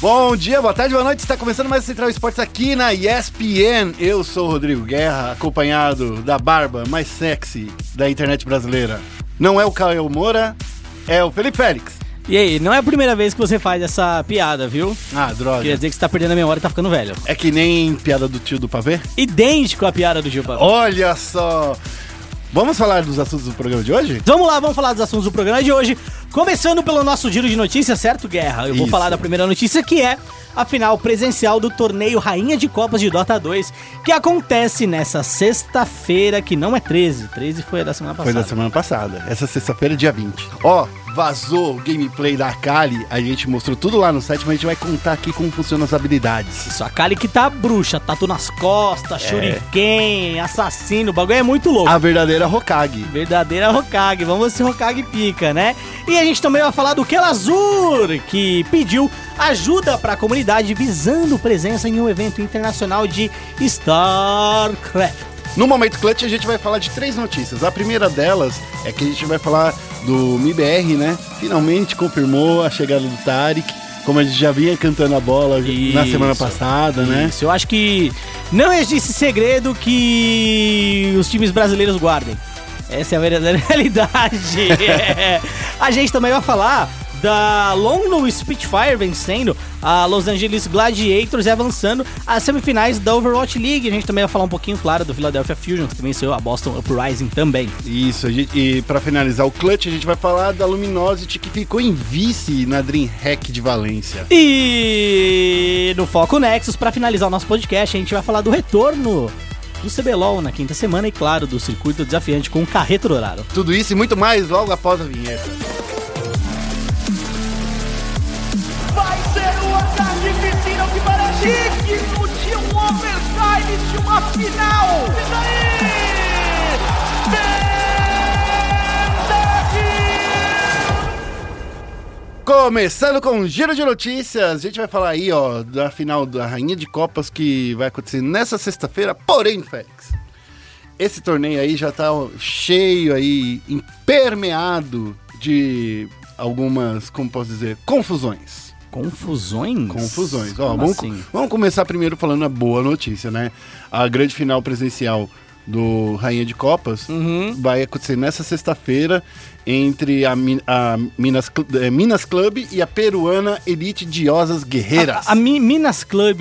Bom dia, boa tarde, boa noite. Está começando mais o Central Esportes aqui na ESPN. Eu sou o Rodrigo Guerra, acompanhado da barba mais sexy da internet brasileira. Não é o Caio Moura, é o Felipe Félix. E aí, não é a primeira vez que você faz essa piada, viu? Ah, droga. Quer dizer que você tá perdendo a memória e tá ficando velho. É que nem piada do tio do pavê? Idêntico à piada do Gil Pavão. Olha só! Vamos falar dos assuntos do programa de hoje? Vamos lá, vamos falar dos assuntos do programa de hoje. Começando pelo nosso giro de notícias, certo, Guerra? Eu vou Isso. falar da primeira notícia que é a final presencial do torneio Rainha de Copas de Dota 2, que acontece nessa sexta-feira, que não é 13. 13 foi a da semana Foi passada. da semana passada. Essa sexta-feira, dia 20. Ó, vazou o gameplay da Kali. A gente mostrou tudo lá no site, mas a gente vai contar aqui como funcionam as habilidades. Isso, a Kali que tá bruxa, tatu nas costas, shuriken, assassino, o bagulho é muito louco. A verdadeira Hokage. Verdadeira Hokage, vamos ver se Hokage pica, né? E a gente também vai falar do Kelazur, que pediu ajuda para a comunidade visando presença em um evento internacional de StarCraft. No Momento Clutch a gente vai falar de três notícias. A primeira delas é que a gente vai falar do MIBR, né? Finalmente confirmou a chegada do Tarek, como a gente já vinha cantando a bola na Isso. semana passada, né? Isso, eu acho que não existe segredo que os times brasileiros guardem. Essa é a verdadeira realidade. É. A gente também vai falar da London Spitfire vencendo a Los Angeles Gladiators e avançando às semifinais da Overwatch League. A gente também vai falar um pouquinho, claro, do Philadelphia Fusion, que venceu a Boston Uprising também. Isso, e pra finalizar o Clutch, a gente vai falar da Luminosity que ficou em vice na DreamHack de Valência. E no Foco Nexus, para finalizar o nosso podcast, a gente vai falar do retorno do CBLOL na quinta semana e, claro, do circuito desafiante com o Carreto Dourado. Tudo isso e muito mais logo após a vinheta. Digno de um overtime de uma final. Isso aí! Começando com um giro de notícias, a gente vai falar aí, ó, da final da Rainha de Copas que vai acontecer nessa sexta-feira, porém, Félix, esse torneio aí já tá cheio aí, impermeado de algumas, como posso dizer, confusões. Confusões? Confusões. Ó, vamos, assim? vamos começar primeiro falando a boa notícia, né? A grande final presencial do Rainha de Copas Uhum. vai acontecer nessa sexta-feira entre a, a Minas, eh, Minas Club e a peruana Elite Diosas Guerreiras. A, a Mi- Minas Club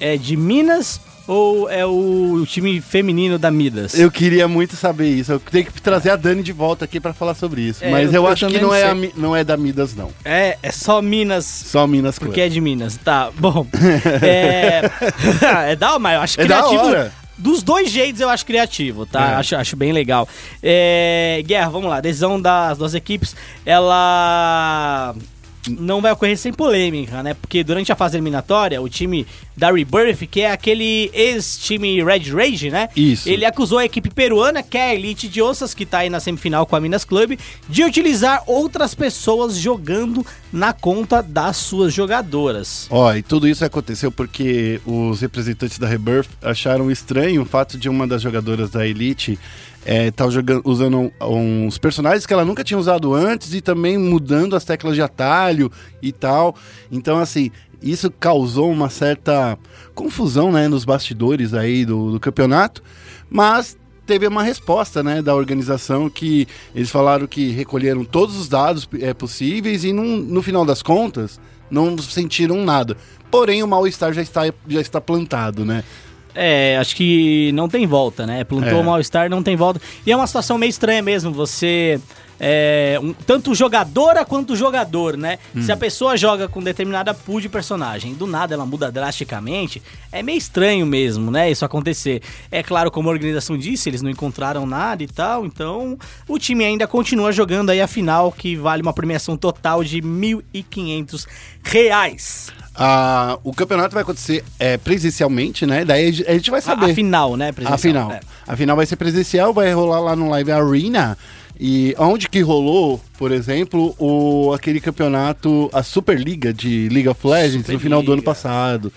é de Minas ou é o time feminino da Midas? Eu queria muito saber isso. Eu tenho que trazer a Dani de volta aqui pra falar sobre isso. É, Mas eu- eu, acho que não é, a não é da Midas, não. É, é só Minas Só Minas Club. porque é de Minas. Tá, bom. É, é da mas eu acho É da criativo. hora. Dos dois jeitos eu acho criativo, tá? É. Acho, acho bem legal. É, Guerra, vamos lá. Decisão das duas equipes, ela não vai ocorrer sem polêmica, né? Porque durante a fase eliminatória, o time da Rebirth, que é aquele ex-time Red Rage, né? Isso. Ele acusou a equipe peruana, que é a Elite de Ossas, que tá aí na semifinal com a Minas Club, de utilizar outras pessoas jogando na conta das suas jogadoras. Ó, e tudo isso aconteceu porque os representantes da Rebirth acharam estranho o fato de uma das jogadoras da Elite estar jogando, usando uns personagens que ela nunca tinha usado antes e também mudando as teclas de atalho e tal. Então, assim, isso causou uma certa confusão, né, nos bastidores aí do, do campeonato, mas teve uma resposta, né, da organização que eles falaram que recolheram todos os dados é, possíveis e num- no final das contas não sentiram nada. Porém, o mal-estar já está, já está plantado, né? É, acho que não tem volta, né? Plantou É. o mal-estar, não tem volta. E é uma situação meio estranha mesmo, você. É, um- tanto jogadora quanto jogador, né? Se a pessoa joga com determinada pool de personagem do nada ela muda drasticamente, é meio estranho mesmo, né? Isso acontecer. É claro, como a organização disse, eles não encontraram nada e tal, então o time ainda continua jogando aí a final, que vale uma premiação total de 1.500 reais. Ah, o campeonato vai acontecer é, presencialmente, né? Daí a gente- a vai A, saber. a final, né? A presencial. final. É. A final vai ser presencial, vai rolar lá no Live Arena. E onde que rolou, por exemplo, o, aquele campeonato, a Superliga de League of Legends no final do ano Superliga. passado.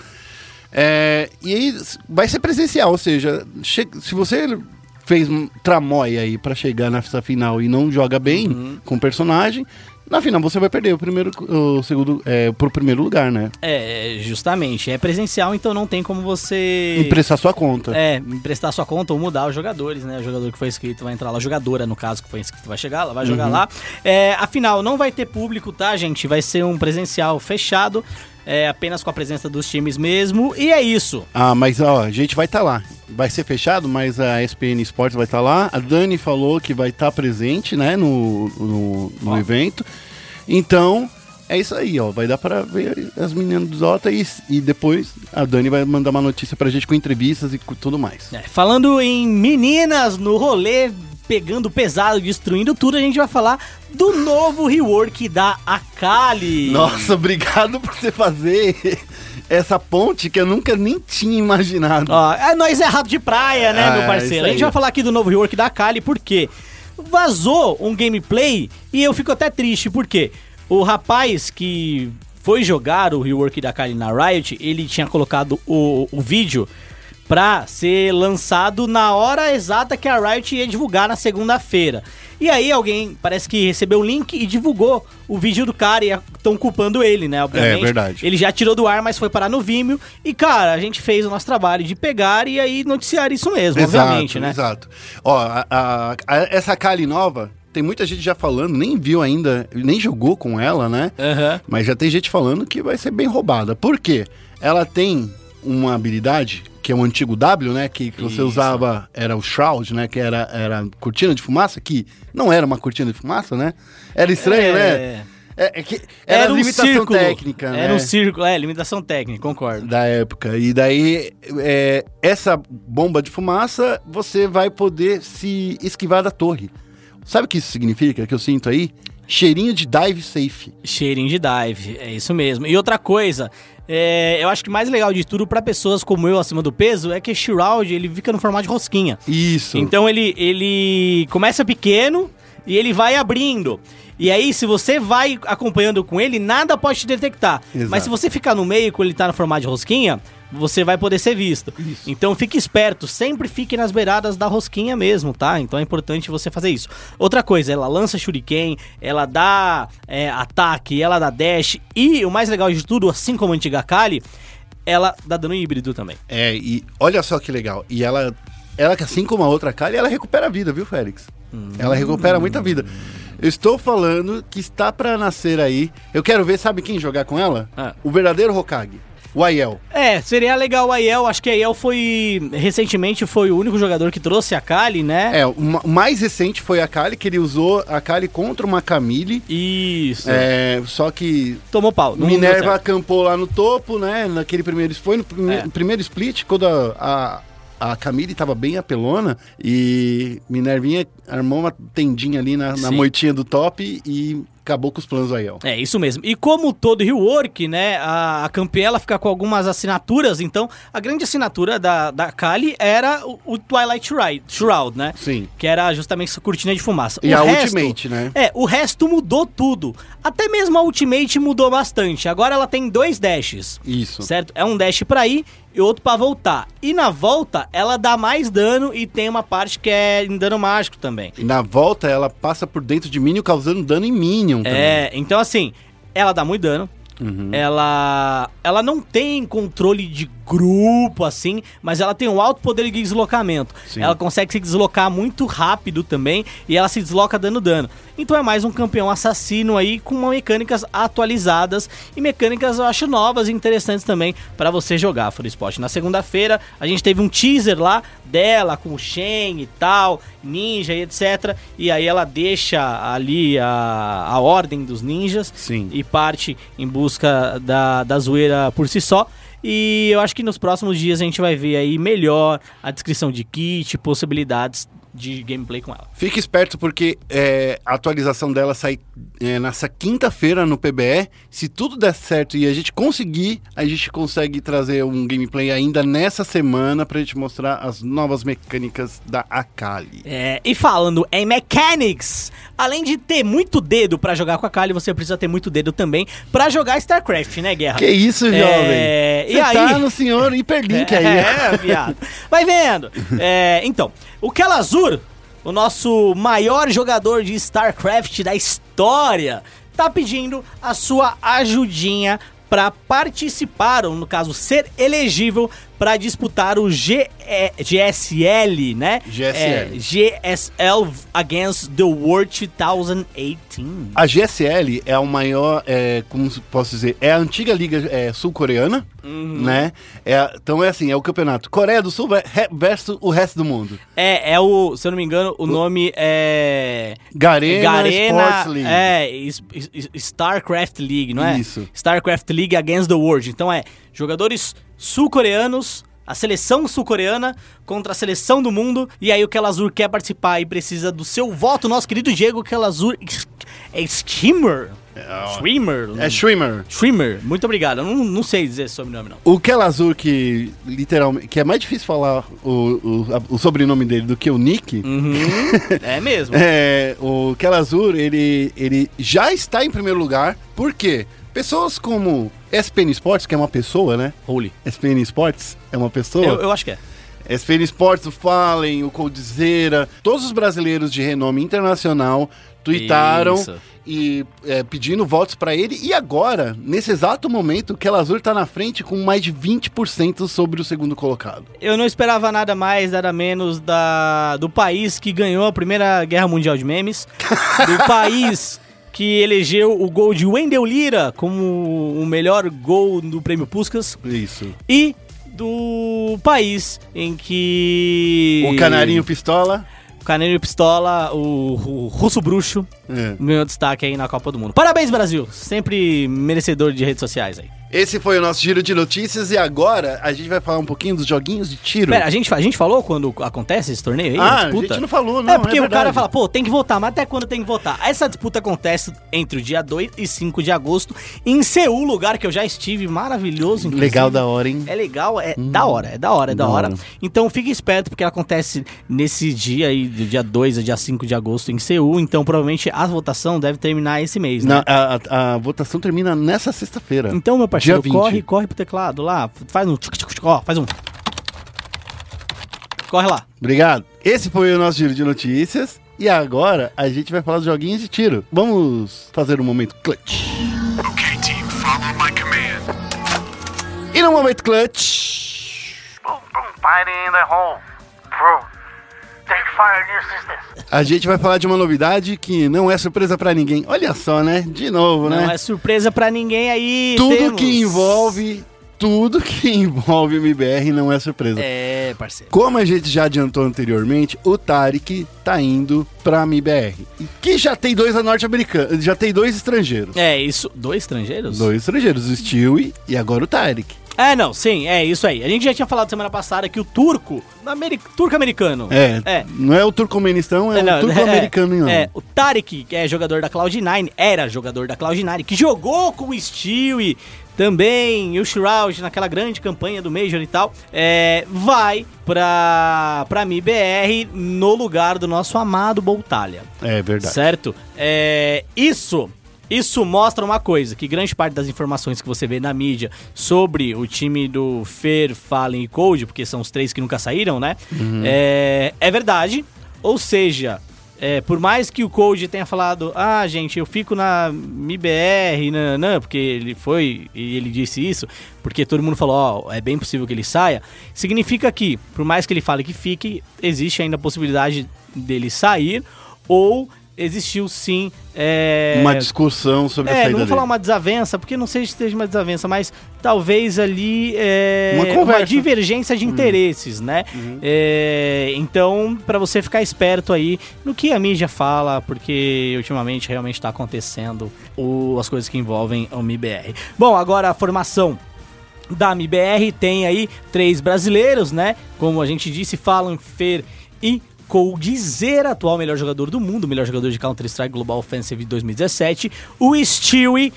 É, e aí vai ser presencial, ou seja, se você fez um tramóia aí pra chegar nessa final e não joga bem Uhum. com o personagem, Na final você vai perder o primeiro, o segundo, é, pro primeiro lugar, né? É, justamente. É presencial, então não tem como você. Emprestar sua conta. É, emprestar sua conta ou mudar os jogadores, né? O jogador que foi inscrito vai entrar lá, a jogadora, no caso, que foi inscrito, vai chegar lá, vai jogar lá. É, afinal, não vai ter público, tá, gente? Vai ser um presencial fechado, é, apenas com a presença dos times mesmo. E é isso. Ah, mas ó, a gente vai estar lá. Vai ser fechado, mas a SPN Sports vai estar lá. A Dani falou que vai estar presente, né, no, no, no evento. Então, é isso aí, ó. Vai dar pra ver as meninas do Zota e, e depois a Dani vai mandar uma notícia pra gente com entrevistas e com tudo mais. É, falando em meninas no rolê, pegando pesado, destruindo tudo, a gente vai falar do novo rework da Akali. Nossa, obrigado por você fazer essa ponte que eu nunca nem tinha imaginado. Ó, é nós é rato de praia, né, Ah, meu isso parceiro? A gente vai falar aqui do novo rework da Kali, porque vazou um gameplay e eu fico até triste, porque o rapaz que foi jogar o rework da Kali na Riot, ele tinha colocado o, o vídeo pra ser lançado na hora exata que a Riot ia divulgar na segunda-feira. E aí alguém parece que recebeu o link e divulgou o vídeo do cara e estão culpando ele, né? Obviamente. É verdade. Ele já tirou do ar, mas foi parar no Vimeo. E, cara, a gente fez o nosso trabalho de pegar e aí noticiar isso mesmo, obviamente, né? Exato. Ó, a- a- a- essa Kali nova, tem muita gente já falando, nem viu ainda, nem jogou com ela, né? Aham. Mas já tem gente falando que vai ser bem roubada. Por quê? Ela tem uma habilidade, que é o antigo W, né? Que, que você usava, era o Shroud, né? Que era, era cortina de fumaça, que não era uma cortina de fumaça, né? Era estranho, É. né? É, é que era, Era um limitação círculo. técnica, né? Era um círculo, é, limitação técnica, concordo. da época. E daí, é, essa bomba de fumaça, você vai poder se esquivar da torre. Sabe o que isso significa? Que eu sinto aí? Cheirinho de dive safe. Cheirinho de dive, é isso mesmo. E outra coisa, é, eu acho que mais legal de tudo pra pessoas como eu acima do peso é que Shroud ele fica no formato de rosquinha. Isso. Então ele, ele começa pequeno e ele vai abrindo. E aí, se você vai acompanhando com ele, nada pode te detectar. Exato. Mas se você ficar no meio, quando ele tá no formato de rosquinha, você vai poder ser visto. Então fique esperto, sempre fique nas beiradas da rosquinha mesmo, tá? Então é importante você fazer isso. Outra coisa, ela lança shuriken, ela dá é, ataque, ela dá dash. E o mais legal de tudo, assim como a antiga Kali, ela dá dano híbrido também. É, e olha só que legal. E ela, ela assim como a outra Kali, ela recupera a vida, viu, Félix? Ela recupera muita vida. Eu estou falando que está pra nascer aí. Eu quero ver, sabe quem jogar com ela? Ah. O verdadeiro Hokage. O Aiel. É, seria legal o Aiel. Acho que a Aiel foi. Recentemente foi o único jogador que trouxe a Kali, né? É, o ma- o mais recente foi a Kali, que ele usou a Kali contra uma Camille. Isso. É, só que Tomou pau. Minerva acampou lá no topo, né? Naquele primeiro foi no prime- É. primeiro split, quando a, a, a Camille tava bem apelona e Minervinha armou uma tendinha ali na, na moitinha do top e acabou com os planos do Aiel. É, isso mesmo. E como todo rework, né, a, a campeã ela fica com algumas assinaturas, então a grande assinatura da, da Kali era o, o Twilight Shroud, Shroud, né? Sim. Que era justamente essa cortina de fumaça. E O a resto- Ultimate, né? É, o resto mudou tudo. Até mesmo a Ultimate mudou bastante. Agora ela tem dois dashes. Isso. Certo? É um dash pra ir e outro pra voltar. E na volta, ela dá mais dano e tem uma parte que é em dano mágico também. E na volta ela passa por dentro de Minion, causando dano em Minion também. É, então assim, ela dá muito dano. Uhum. Ela ela não tem controle de grupo assim, mas ela tem um alto poder de deslocamento. Sim. Ela consegue se deslocar muito rápido também e ela se desloca dando dano. Então é mais um campeão assassino aí com mecânicas atualizadas e mecânicas eu acho novas e interessantes também para você jogar Full Spot. Na segunda-feira a gente teve um teaser lá dela com o Shen e tal, ninja e etc. E aí ela deixa ali a, a ordem dos ninjas Sim. e parte em busca da, da zoeira por si só. E eu acho que nos próximos dias a gente vai ver aí melhor a descrição de kit, possibilidades de gameplay com ela. Fique esperto porque é, a atualização dela sai é, nessa quinta-feira no PBE. Se tudo der certo e a gente conseguir, a gente consegue trazer um gameplay ainda nessa semana pra gente mostrar as novas mecânicas da Akali. É, e falando em mechanics, além de ter muito dedo pra jogar com a Kali, você precisa ter muito dedo também pra jogar StarCraft, né, Guerra? Que isso, É, jovem? e Você aí? tá no senhor Hiperlink aí. É, viado. Vai vendo. É, então, o Kelazur, o nosso maior jogador de StarCraft da história, tá pedindo a sua ajudinha para participar, ou no caso, ser elegível para disputar o G é, GSL, né? GSL. É, GSL Against the World 2018. A GSL é o maior, é, como posso dizer, é a antiga liga é, sul-coreana, né? É, então é assim, é o campeonato Coreia do Sul versus o resto do mundo. É, é o, se eu não me engano, o nome é... Garena, Garena Sports League. É, S- S- StarCraft League, não é? Isso. StarCraft League Against the World. Então é jogadores sul-coreanos, a seleção sul-coreana contra a seleção do mundo. E aí o Kelazur quer participar e precisa do seu voto. Nosso querido Diego Kelazur é streamer. Streamer. É Schwimmer. Streamer. Muito obrigado. Eu não, não sei dizer esse sobrenome, não. O Kelazur, que literalmente. que é mais difícil falar o, o, o sobrenome dele do que o Nick. Uhum. é mesmo. É, o Kelazur, ele, ele já está em primeiro lugar. Por quê? Pessoas como SPN Sports, que é uma pessoa, né? Holy. SPN Sports é uma pessoa. Eu, eu acho que é. SPN Sports, o Fallen, o Coldzera, todos os brasileiros de renome internacional tuitaram Isso. e é, pedindo votos pra ele. E agora, nesse exato momento, o Kelazur tá na frente com mais de 20% sobre o segundo colocado. Eu não esperava nada mais, nada menos da, do país que ganhou a Primeira Guerra Mundial de Memes, do país que elegeu o gol de Wendel Lira como o melhor gol do Prêmio Puskas Isso. e do país em que O Canarinho Pistola. o Canarinho Pistola, o, o Russo Bruxo É. ganhou destaque aí na Copa do Mundo. Parabéns Brasil, sempre merecedor de redes sociais aí. Esse foi o nosso giro de notícias e agora a gente vai falar um pouquinho dos joguinhos de tiro. Pera, a gente, a gente falou quando acontece esse torneio aí? ah, a disputa? gente não falou, não. é porque o verdade. cara fala, pô, tem que votar, mas até quando tem que votar? Essa disputa acontece entre o dia 2 e 5 de agosto em Seul, lugar que eu já estive, maravilhoso. inclusive. Legal da hora, hein? É legal, é da hora, é da hora, é da da hora. hora. Então fique esperto, porque ela acontece nesse dia aí, do dia 2 a dia 5 de agosto em Seul. Então provavelmente a votação deve terminar esse mês, né? Na- a, a- a votação termina nessa sexta-feira. Então, meu parceiro, Dia 20. corre, corre pro teclado lá, faz um tchuc, tchuc, tchuc, ó, faz um. Corre lá. Obrigado. Esse foi o nosso giro de notícias. E agora a gente vai falar dos joguinhos de tiro. Vamos fazer um momento clutch. Okay, team, follow my command. E no momento clutch. Boom, boom, fire in the hole. Bro, A gente vai falar de uma novidade que não é surpresa pra ninguém. Olha só, né? De novo, Não né? é surpresa pra ninguém aí. Tudo temos- que envolve. Tudo que envolve o MBR não é surpresa. É, parceiro. Como a gente já adiantou anteriormente, o Tarek tá indo pra MBR. Que já tem dois norte-americanos, já tem dois estrangeiros. É isso. Dois estrangeiros? Dois estrangeiros, o Stewie e agora o Tarek. É, não, sim, é isso aí. A gente já tinha falado semana passada que o turco, ameri- turco-americano. É, É. não é o turcomenistão, é, não, o turco-americano, é, não. É, o Tarek, que é jogador da Cloud9, era jogador da Cloud9, que jogou com o Stewie também, e o Shroud naquela grande campanha do Major e tal, é, vai pra, pra MIBR no lugar do nosso amado Boltalha. É verdade. Certo? É, isso. Isso mostra uma coisa, que grande parte das informações que você vê na mídia sobre o time do Fer, Fallen e Cold, porque são os três que nunca saíram, né? É, é verdade. Ou seja, é, por mais que o Cold tenha falado, ah, gente, eu fico na MIBR, nananã, porque ele foi e ele disse isso, porque todo mundo falou, ó, é bem possível que ele saia, significa que, por mais que ele fale que fique, existe ainda a possibilidade dele sair, ou existiu sim. É, Uma discussão sobre a é, saída não vou dele. falar uma desavença, porque não sei se esteja uma desavença, mas talvez ali é, Uma conversa. Uhum. divergência de interesses, né? É, então, pra você ficar esperto aí no que a mídia fala, porque ultimamente realmente tá acontecendo o- as coisas que envolvem o MIBR. Bom, agora a formação da MBR tem aí três brasileiros, né? Como a gente disse, Falan, Fer e Coldzera, atual melhor jogador do mundo, melhor jogador de Counter-Strike Global Offensive 2017, o Stewie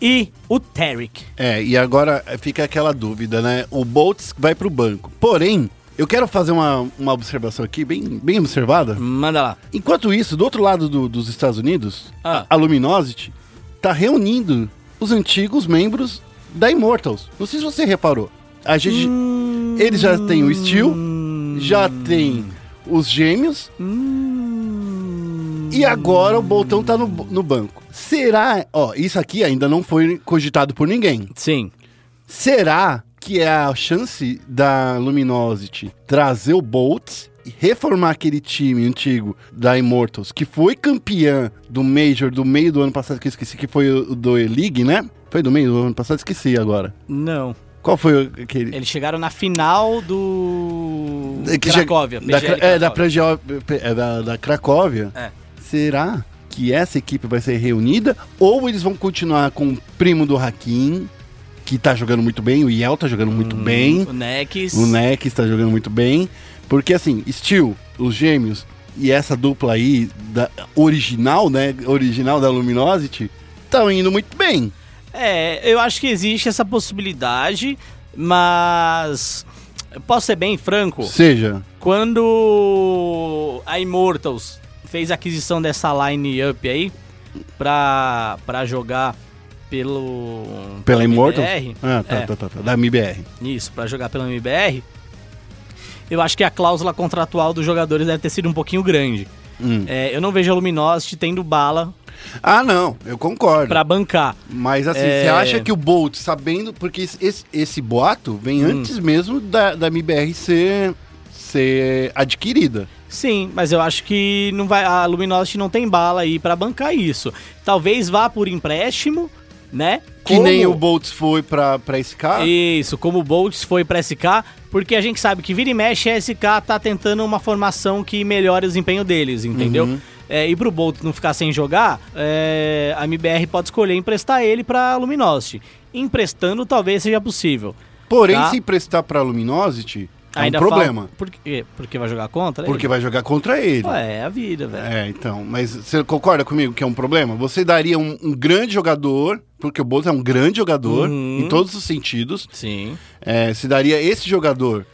e o Tarek. É, e agora fica aquela dúvida, né? O Boltz vai pro banco. Porém, eu quero fazer uma, uma observação aqui, bem, bem observada. Manda lá. Enquanto isso, do outro lado do- dos Estados Unidos, Ah. a, a Luminosity tá reunindo os antigos membros da Immortals. Não sei se você reparou. A gente, Hum. eles já têm o Steel, já tem os gêmeos Hum. e agora o Boltão tá no, no banco. Será, ó, isso aqui ainda não foi cogitado por ninguém. Sim. Será que é a chance da Luminosity trazer o Boltz e reformar aquele time antigo da Immortals, que foi campeã do Major do meio do ano passado, que eu esqueci, que foi o do E-League, né? Foi do meio do ano passado, esqueci agora. Não. Qual foi o- aquele? Eles chegaram na final do. É que Cracóvia. Da, é, da, é, da, da Cracóvia. É. Será que essa equipe vai ser reunida? Ou eles vão continuar com o primo do Hakim, que tá jogando muito bem, o Yel tá jogando muito bem, O Nex. o Neck está jogando muito bem. Porque assim, Steel, os gêmeos e essa dupla aí, da, original, né? Original da Luminosity, estão indo muito bem. É, eu acho que existe essa possibilidade, mas. eu Posso ser bem franco? Seja, Quando a Immortals fez a aquisição dessa line-up aí pra, pra jogar pelo. pela Immortals. MBR, Ah, tá, é, tá, tá, tá, Da MBR. Isso, pra jogar pela MBR. Eu acho que a cláusula contratual dos jogadores deve ter sido um pouquinho grande. Hum. É, eu não vejo a Luminosity tendo bala Ah, não, eu concordo. pra bancar. Mas assim, É. você acha que o Bolt, sabendo. Porque esse, esse, boato vem Hum. antes mesmo da, da MBR ser, ser adquirida. Sim, mas eu acho que não vai, a Luminosity não tem bala aí pra bancar isso. Talvez vá por empréstimo, né? Que Como- nem o Boltz foi pra, pra SK. Isso, como o Boltz foi pra SK, porque a gente sabe que vira e mexe a SK tá tentando uma formação que melhore o desempenho deles, entendeu? Uhum. É, e pro Bolt não ficar sem jogar, é, a MBR pode escolher emprestar ele pra Luminosity. Emprestando talvez seja possível. Porém, Tá. se emprestar pra Luminosity, é Ainda um problema. fala- Por quê? Porque vai jogar contra Porque ele? vai jogar contra ele. Ué, é a vida, velho. É, então. Mas você concorda comigo que é um problema? Você daria um, um grande jogador, porque o Boltz é um grande jogador, Uhum. em todos os sentidos. Sim. É, se daria esse jogador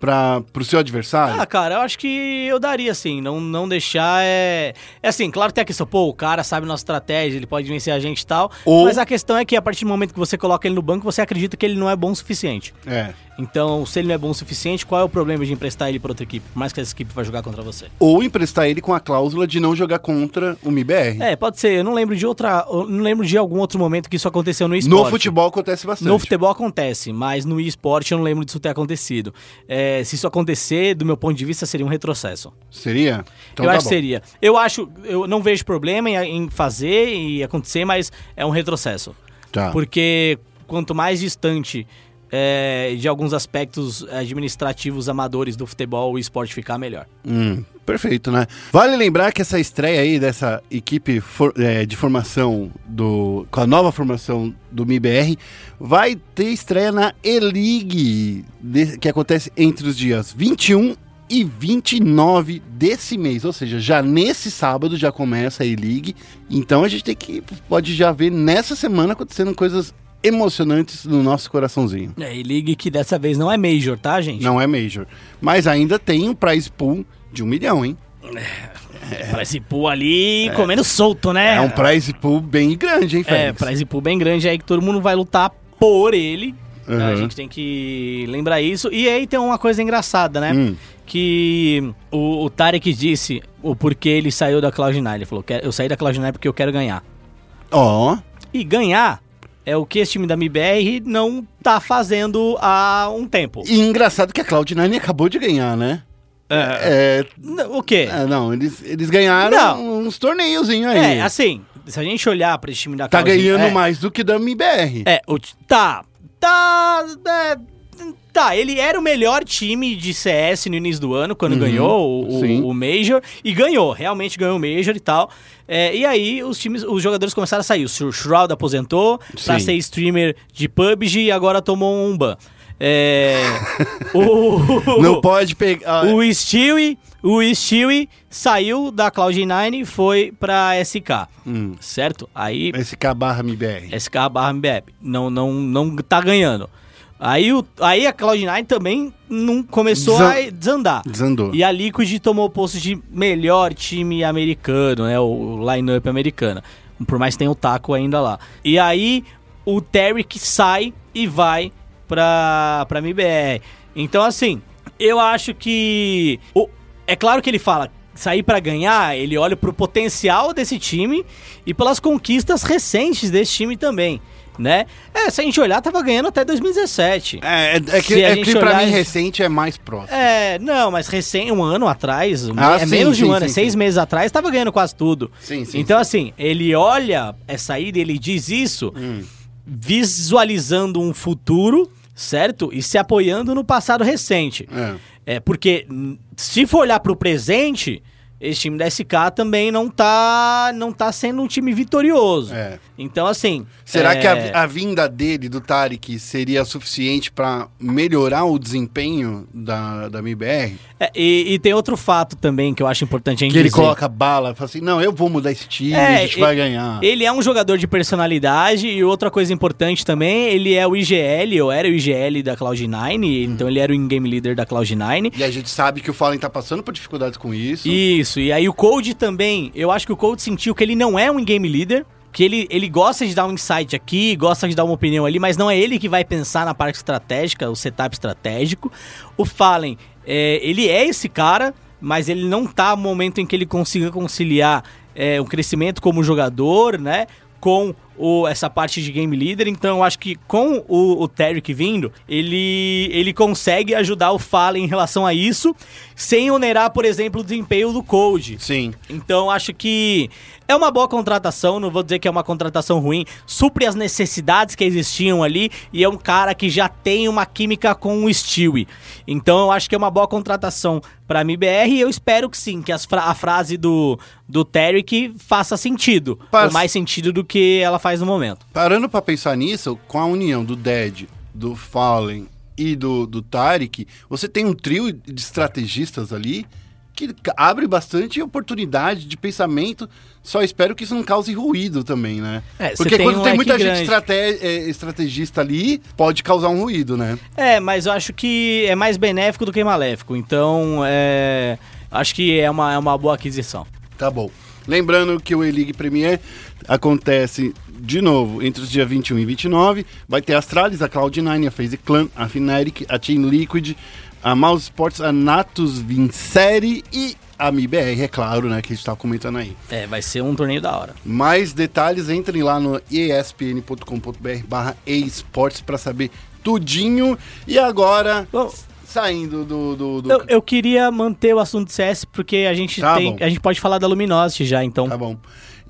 para pro seu adversário? Ah, cara, eu acho que eu daria assim, não, não deixar é... É assim, claro que tem a questão, pô, o cara sabe nossa estratégia, ele pode vencer a gente e tal, Ou- mas a questão é que a partir do momento que você coloca ele no banco, você acredita que ele não é bom o suficiente. É. Então, se ele não é bom o suficiente, qual é o problema de emprestar ele pra outra equipe, por mais que essa equipe vai jogar contra você? Ou emprestar ele com a cláusula de não jogar contra o MIBR. É, pode ser, eu não lembro de outra, eu não lembro de algum outro momento que isso aconteceu no no esporte. futebol acontece bastante. No futebol acontece, mas no esporte eu não lembro disso ter acontecido. É, se isso acontecer, do meu ponto de vista, seria um retrocesso. Seria? Então eu tá acho bom. que seria. Eu acho, eu não vejo problema em, em fazer e acontecer, mas é um retrocesso. Tá. Porque quanto mais distante é, de alguns aspectos administrativos amadores do futebol o esporte ficar, melhor. Hum, perfeito, né? Vale lembrar que essa estreia aí dessa equipe for- é, de formação do com a nova formação do MIBR vai ter estreia na E-League, que acontece entre os dias 21 e 29 desse mês, ou seja, já nesse sábado já começa a E-League. Então a gente tem que pode já ver nessa semana acontecendo coisas emocionantes no nosso coraçãozinho. É, e ligue que dessa vez não é Major, tá, gente? Não é Major, mas ainda tem um prize pool de um milhão, hein? Pra esse pool ali comendo solto, né? É um prize pool bem grande, hein, É, Félix? prize pool bem grande aí que todo mundo vai lutar por ele. A Uhum. gente tem que lembrar isso. E aí tem uma coisa engraçada, né? Hum. Que o, o Tarek disse o porquê ele saiu da Cloud9. Ele falou: "Quero- eu saí da Cloud9 porque eu quero ganhar. Ó, E ganhar é o que esse time da MBR não tá fazendo há um tempo. e engraçado que a Cloud9 acabou de ganhar, né? É, N- O quê? é, não, eles, eles ganharam Não. uns torneiozinhos aí. É, assim, se a gente olhar pra esse time da tá Cloud9 ganhando é, mais do que da MBR. É, o, tá. Tá. é, tá, ele era o melhor time de CS no início do ano, quando Uhum, ganhou o, o- Major. E ganhou, realmente ganhou o Major e tal. É, e aí os times, os jogadores começaram a sair. O Shroud aposentou pra Sim. ser streamer de PUBG e agora tomou um ban. É, o, Não pode pegar. o Stewie, o Stewie saiu da Cloud9 e foi pra SK, Hum, certo? Aí SK barra MBR. SK barra MBEP. Não, não, não tá ganhando. Aí, o, aí a Cloud9 também não começou a desandar. Desandou. E a Liquid tomou o posto de melhor time americano, né? O line-up americano. Por mais que tenha o taco ainda lá. E aí o Tarek sai e vai pra, pra MBR. Então, assim, eu acho que. o- é claro que ele fala. sair pra ganhar, ele olha pro potencial desse time e pelas conquistas recentes desse time também, né? É, se a gente olhar, tava ganhando até 2017. É, é, é que, é que pra olhar- mim recente é mais próximo. É, não, mas recém, um ano atrás, Ah, é sim, menos de um sim, ano, é sim, seis sim. meses atrás, tava ganhando quase tudo. Sim, sim, Então, assim, ele olha essa ida e ele diz isso Hum. visualizando um futuro, certo? E se apoiando no passado recente. É. É, porque se for olhar pro presente, esse time da SK também não tá, não tá sendo um time vitorioso. É. Então, assim. Será é, que a, a vinda dele, do Tarek, seria suficiente pra melhorar o desempenho da, da MIBR? é, e, e tem outro fato também que eu acho importante a gente Que ele dizer. coloca bala, fala assim, não, eu vou mudar esse time, É, a gente e- vai ganhar. Ele é um jogador de personalidade e outra coisa importante também, ele é o IGL, ou era o IGL da Cloud9, então ele era o in-game leader da Cloud9. E a gente sabe que o Fallen tá passando por dificuldades com isso. Isso, e aí o Code também, eu acho que o Code sentiu que ele não é um in-game leader, que ele, ele gosta de dar um insight aqui, gosta de dar uma opinião ali, mas não é ele que vai pensar na parte estratégica, o setup estratégico. O Fallen, é, ele é esse cara, mas ele não tá no momento em que ele consiga conciliar é, um crescimento como jogador, né? Com o, essa parte de game leader, então eu acho que com o, o Tarek vindo, ele, ele consegue ajudar o Fallen em relação a isso, sem onerar, por exemplo, o desempenho do Code. Sim. Então acho que é uma boa contratação, não vou dizer que é uma contratação ruim, supre as necessidades que existiam ali e é um cara que já tem uma química com o Stewie. Então eu acho que é uma boa contratação para MBR e eu espero que sim, que fra- a frase do, do Tarek faça sentido, ou mais sentido do que ela faz no momento. Parando pra pensar nisso, com a união do Dead, do Fallen e do, do Tarek, você tem um trio de estrategistas ali que abre bastante oportunidade de pensamento. Só espero que isso não cause ruído também, né? É, Porque tem quando um tem muita gente grande. estrate- é, estrategista ali, pode causar um ruído, né? É, mas eu acho que é mais benéfico do que maléfico, então é, acho que é uma, é uma boa aquisição. Tá bom. Lembrando que o E-League Premier acontece de novo entre os dias 21 e 29. Vai ter a Astralis, a Cloud9, a FaZe Clan, a Fnatic, a Team Liquid, a Mouse Sports, a Natus Vincere e a MIBR, é claro, né, que a gente tá comentando aí. É, vai ser um torneio da hora. Mais detalhes, entrem lá no espn.com.br barra esportes para saber tudinho. E agora, Bom, saindo do... do, do- Eu, eu queria manter o assunto CS porque a gente Tá tem, bom. a gente pode falar da Luminosity já, então. Tá bom.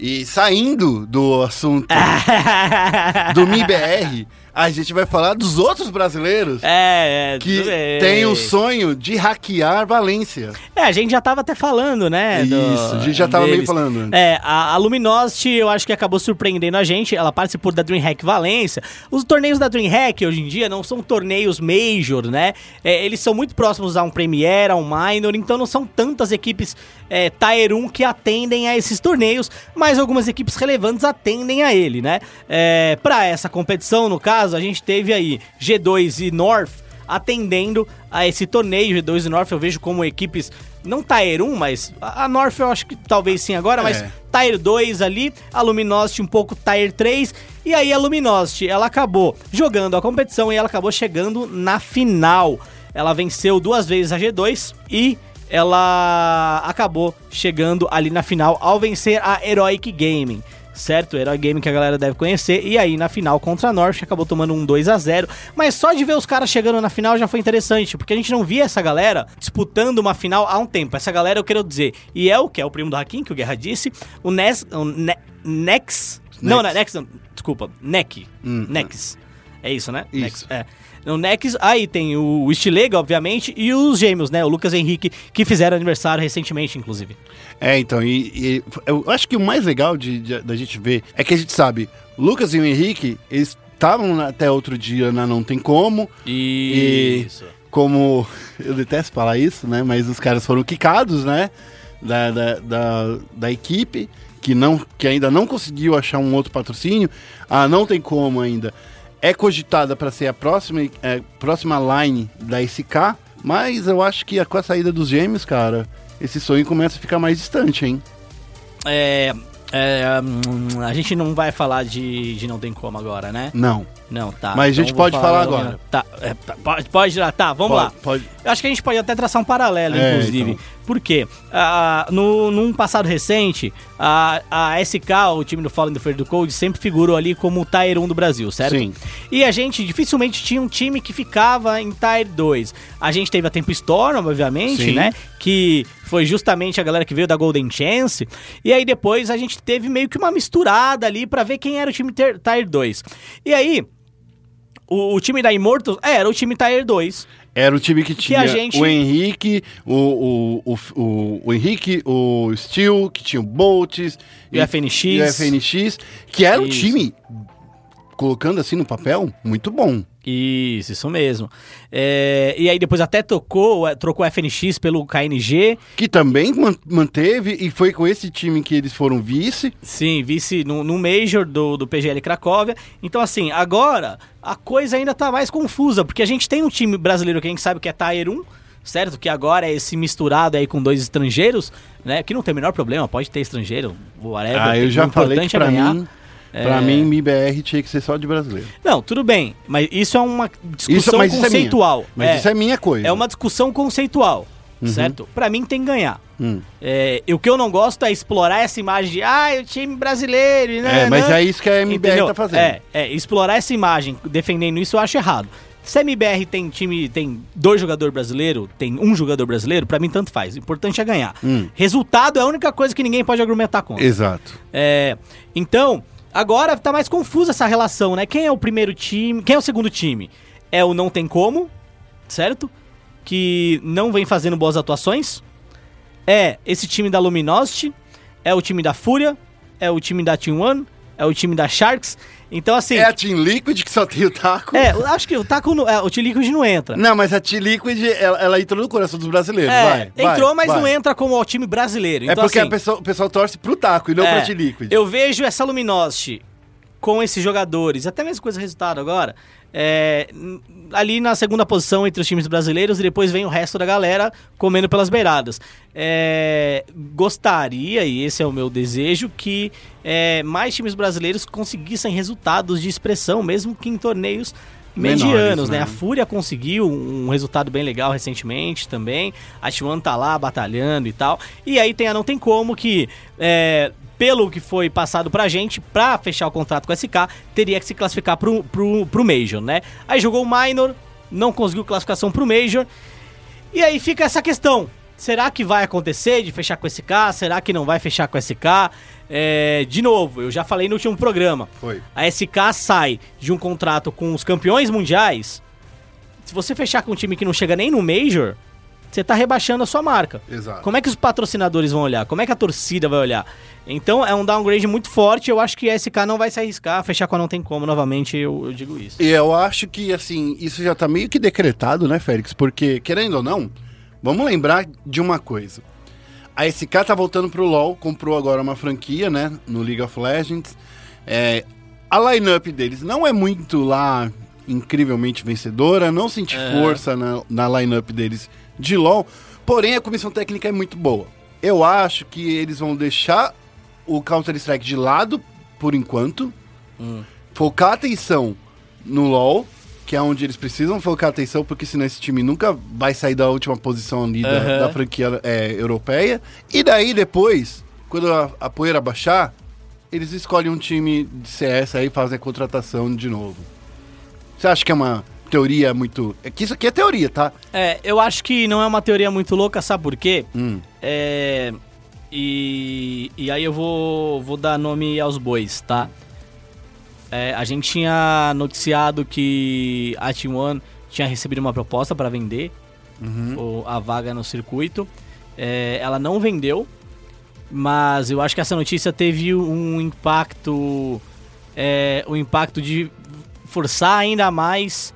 E saindo do assunto do MIBR, a gente vai falar dos outros brasileiros é, é, que têm o sonho de hackear Valência. É, a gente já tava até falando, né? do- Isso, a gente já tava meio deles. falando antes. É, a, a Luminosity eu acho que acabou surpreendendo a gente. Ela participou da DreamHack Valência. Os torneios da DreamHack hoje em dia não são torneios major, né? É, eles são muito próximos a um Premier, a um Minor, então não são tantas equipes é, Tier 1 que atendem a esses torneios, mas algumas equipes relevantes atendem a ele, né? É, para essa competição, no caso, a gente teve aí G2 e North atendendo a esse torneio. G2 e North eu vejo como equipes, não Tier 1, mas a North eu acho que talvez sim agora, mas É. Tier 2 ali, a Luminosity um pouco Tier 3, e aí a Luminosity, ela acabou jogando a competição e ela acabou chegando na final. Ela venceu duas vezes a G2 e ela acabou chegando ali na final ao vencer a Heroic Gaming. Certo, Heroic Gaming que a galera deve conhecer. E aí na final contra a North acabou tomando um 2 a 0 Mas só de ver os caras chegando na final já foi interessante, porque a gente não via essa galera disputando uma final há um tempo. Essa galera eu quero dizer. E é o que é o primo do Hakim, que o Guerra disse. O Nes. O ne, Nex. Não, não, Nex, não, desculpa. Neck. Nex. É isso, né? Isso. Nex, é. No Nex, aí tem o Stilega, obviamente, e os gêmeos, né? O Lucas Henrique, que fizeram aniversário recentemente, inclusive. É, então, e, e eu acho que o mais legal de, de- da gente ver é que a gente sabe, Lucas e o Henrique, eles estavam até outro dia na Não Tem Como, Isso. como eu detesto falar isso, né? Mas os caras foram quicados, né? Da, da, da, da equipe, que, não, que ainda não conseguiu achar um outro patrocínio. Ah, não tem como ainda. É cogitada para ser a próxima, é, próxima line da SK, mas eu acho que com a saída dos gêmeos, cara, esse sonho começa a ficar mais distante, hein? É, é, hum, a gente não vai falar de, de Não Tem Como agora, né? Não. Não, tá. Mas a gente vou pode falar vou- agora. Tá, é, pode, pode lá, tá, vamos lá. Pode, pode. Eu acho que a gente pode até traçar um paralelo, É, inclusive. então. Por quê? Ah, no, num passado recente, a, a SK, o time do Fallen Fear do Code, sempre figurou ali como o Tier 1 do Brasil, certo? Sim. E a gente dificilmente tinha um time que ficava em Tier 2. A gente teve a Tempo Storm, obviamente, Sim. né? Que foi justamente a galera que veio da Golden Chance. E aí depois a gente teve meio que uma misturada ali pra ver quem era o time ter- Tier 2. E aí, o, o time da Immortals é, era o time Tier 2. Era o time que tinha a gente- o Henrique, o, o, o, o, Henrique, o Steel, que tinha o Boltz. E o FNX. E o FNX, que era um Isso. time, colocando assim no papel, muito bom. Isso, isso mesmo. É, e aí depois até tocou, trocou o FNX pelo KNG. Que também man- manteve, e foi com esse time que eles foram vice. Sim, vice no, no Major do, do PGL Cracóvia. Então, assim, agora a coisa ainda tá mais confusa, porque a gente tem um time brasileiro que a gente sabe que é Tier 1, certo? Que agora é esse misturado aí com dois estrangeiros, né? Que não tem o menor problema, pode ter estrangeiro, whatever. ah, eu já falei que importante é pra ganhar. mim, pra mim, MIBR tinha que ser só de brasileiro. Não, tudo bem, mas isso é uma discussão Isso, mas isso é conceitual. Mas isso é minha coisa. É uma discussão conceitual, certo? Pra mim tem que ganhar. Hum. É, o que eu não gosto é explorar essa imagem de, ah, o time brasileiro, É, né, mas né. é isso que a MBR Entendeu? tá fazendo. É, é, explorar essa imagem defendendo isso eu acho errado. Se a MBR tem time, tem dois jogadores brasileiros, tem um jogador brasileiro, pra mim tanto faz. O importante é ganhar. Hum. Resultado é a única coisa que ninguém pode argumentar contra. Exato. É, então, agora tá mais confusa essa relação, né? Quem é o primeiro time? Quem é o segundo time? É o Não Tem Como, certo? Que não vem fazendo boas atuações. É esse time da Luminosity. É o time da Fúria. É o time da Team One. É o time da Sharks. Então, assim. É a Team Liquid que só tem o taco. É, eu acho que o Taco. não- é, o T-Liquid não entra. Não, mas a Team Liquid, ela, ela entrou no coração dos brasileiros. É, vai, vai, entrou, mas vai. não entra como o time brasileiro. É Então, porque assim, pessoa, o pessoal torce pro taco e não É, pra Team Liquid. Eu vejo essa Luminosity com esses jogadores, até mesmo com esse resultado agora, é, ali na segunda posição entre os times brasileiros e depois vem o resto da galera comendo pelas beiradas. É, gostaria, e esse é o meu desejo, que é, mais times brasileiros conseguissem resultados de expressão, mesmo que em torneios Menores, medianos, né? né? A Fúria conseguiu um resultado bem legal recentemente também. A T1 tá lá batalhando e tal. E aí tem a Não Tem Como que, é, pelo que foi passado pra gente, pra fechar o contrato com a SK, teria que se classificar pro, pro, pro Major, né? Aí jogou o Minor, não conseguiu classificação pro Major. E aí fica essa questão. Será que vai acontecer de fechar com a SK? Será que não vai fechar com a SK? É, de novo, eu já falei no último programa. Foi. A SK sai de um contrato com os campeões mundiais. Se você fechar com um time que não chega nem no Major, você tá rebaixando a sua marca. Exato. Como é que os patrocinadores vão olhar? Como é que a torcida vai olhar? Então é um downgrade muito forte. Eu acho que a SK não vai se arriscar. Fechar com a não tem como, novamente, eu, eu digo isso. E eu acho que, assim, isso já tá meio que decretado, né, Félix? Porque, querendo ou não, vamos lembrar de uma coisa. A SK tá voltando pro LoL, comprou agora uma franquia, né, no League of Legends. É, a lineup deles não é muito lá incrivelmente vencedora, não senti força na, na lineup deles de LoL, porém a comissão técnica é muito boa. Eu acho que eles vão deixar o Counter-Strike de lado por enquanto, focar a atenção no LoL, que é onde eles precisam focar a atenção, porque senão esse time nunca vai sair da última posição ali da, Aham. da franquia é, europeia. E daí depois, quando a, a poeira baixar, eles escolhem um time de CS aí e fazem a contratação de novo. Você acha que é uma teoria muito. É que isso aqui é teoria, tá? É, eu acho que não é uma teoria muito louca, sabe por quê? Hum. É. E, e aí eu vou, vou dar nome aos bois, tá? É, a gente tinha noticiado que a T1 tinha recebido uma proposta para vender o- a vaga no circuito. É, ela não vendeu, mas eu acho que essa notícia teve um impacto. É, o impacto de forçar ainda mais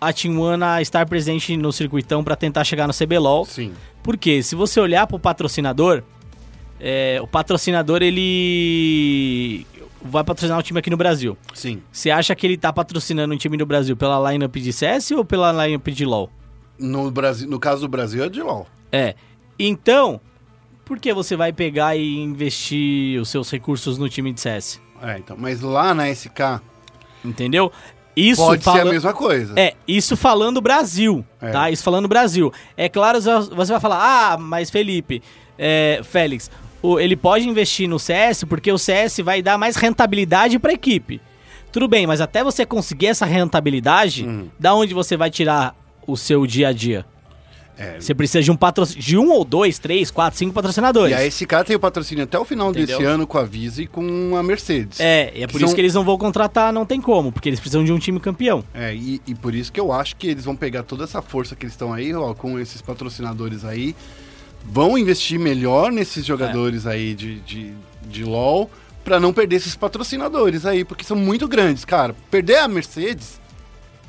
a T1 a estar presente no circuitão para tentar chegar no CBLOL. Sim. Porque se você olhar pro patrocinador, é, o patrocinador ele vai patrocinar o time aqui no Brasil. Sim. Você acha que ele tá patrocinando um time do Brasil pela lineup de CS ou pela lineup de LoL? No, Brasil, no caso do Brasil é de LoL. É. Então, por que você vai pegar e investir os seus recursos no time de CS? É, então. Mas lá na SK. Entendeu? Isso Pode ser fala- a mesma coisa. É, isso falando Brasil, É. tá? Isso falando Brasil. É claro, você vai falar, ah, mas Felipe, é, Félix, o- ele pode investir no CS porque o CS vai dar mais rentabilidade pra equipe. Tudo bem, mas até você conseguir essa rentabilidade, Uhum. da onde você vai tirar o seu dia a dia? É. Você precisa de um patrocínio, de um ou dois, três, quatro, cinco patrocinadores. E a SK tem o patrocínio até o final Entendeu? desse ano com a Visa e com a Mercedes. É, e é por isso que eles não vão contratar, não tem como, porque eles precisam de um time campeão. É, e, e por isso que eu acho que eles vão pegar toda essa força que eles estão aí, ó, com esses patrocinadores aí, vão investir melhor nesses jogadores aí de, de, de LoL pra não perder esses patrocinadores aí, porque são muito grandes, cara. Perder a Mercedes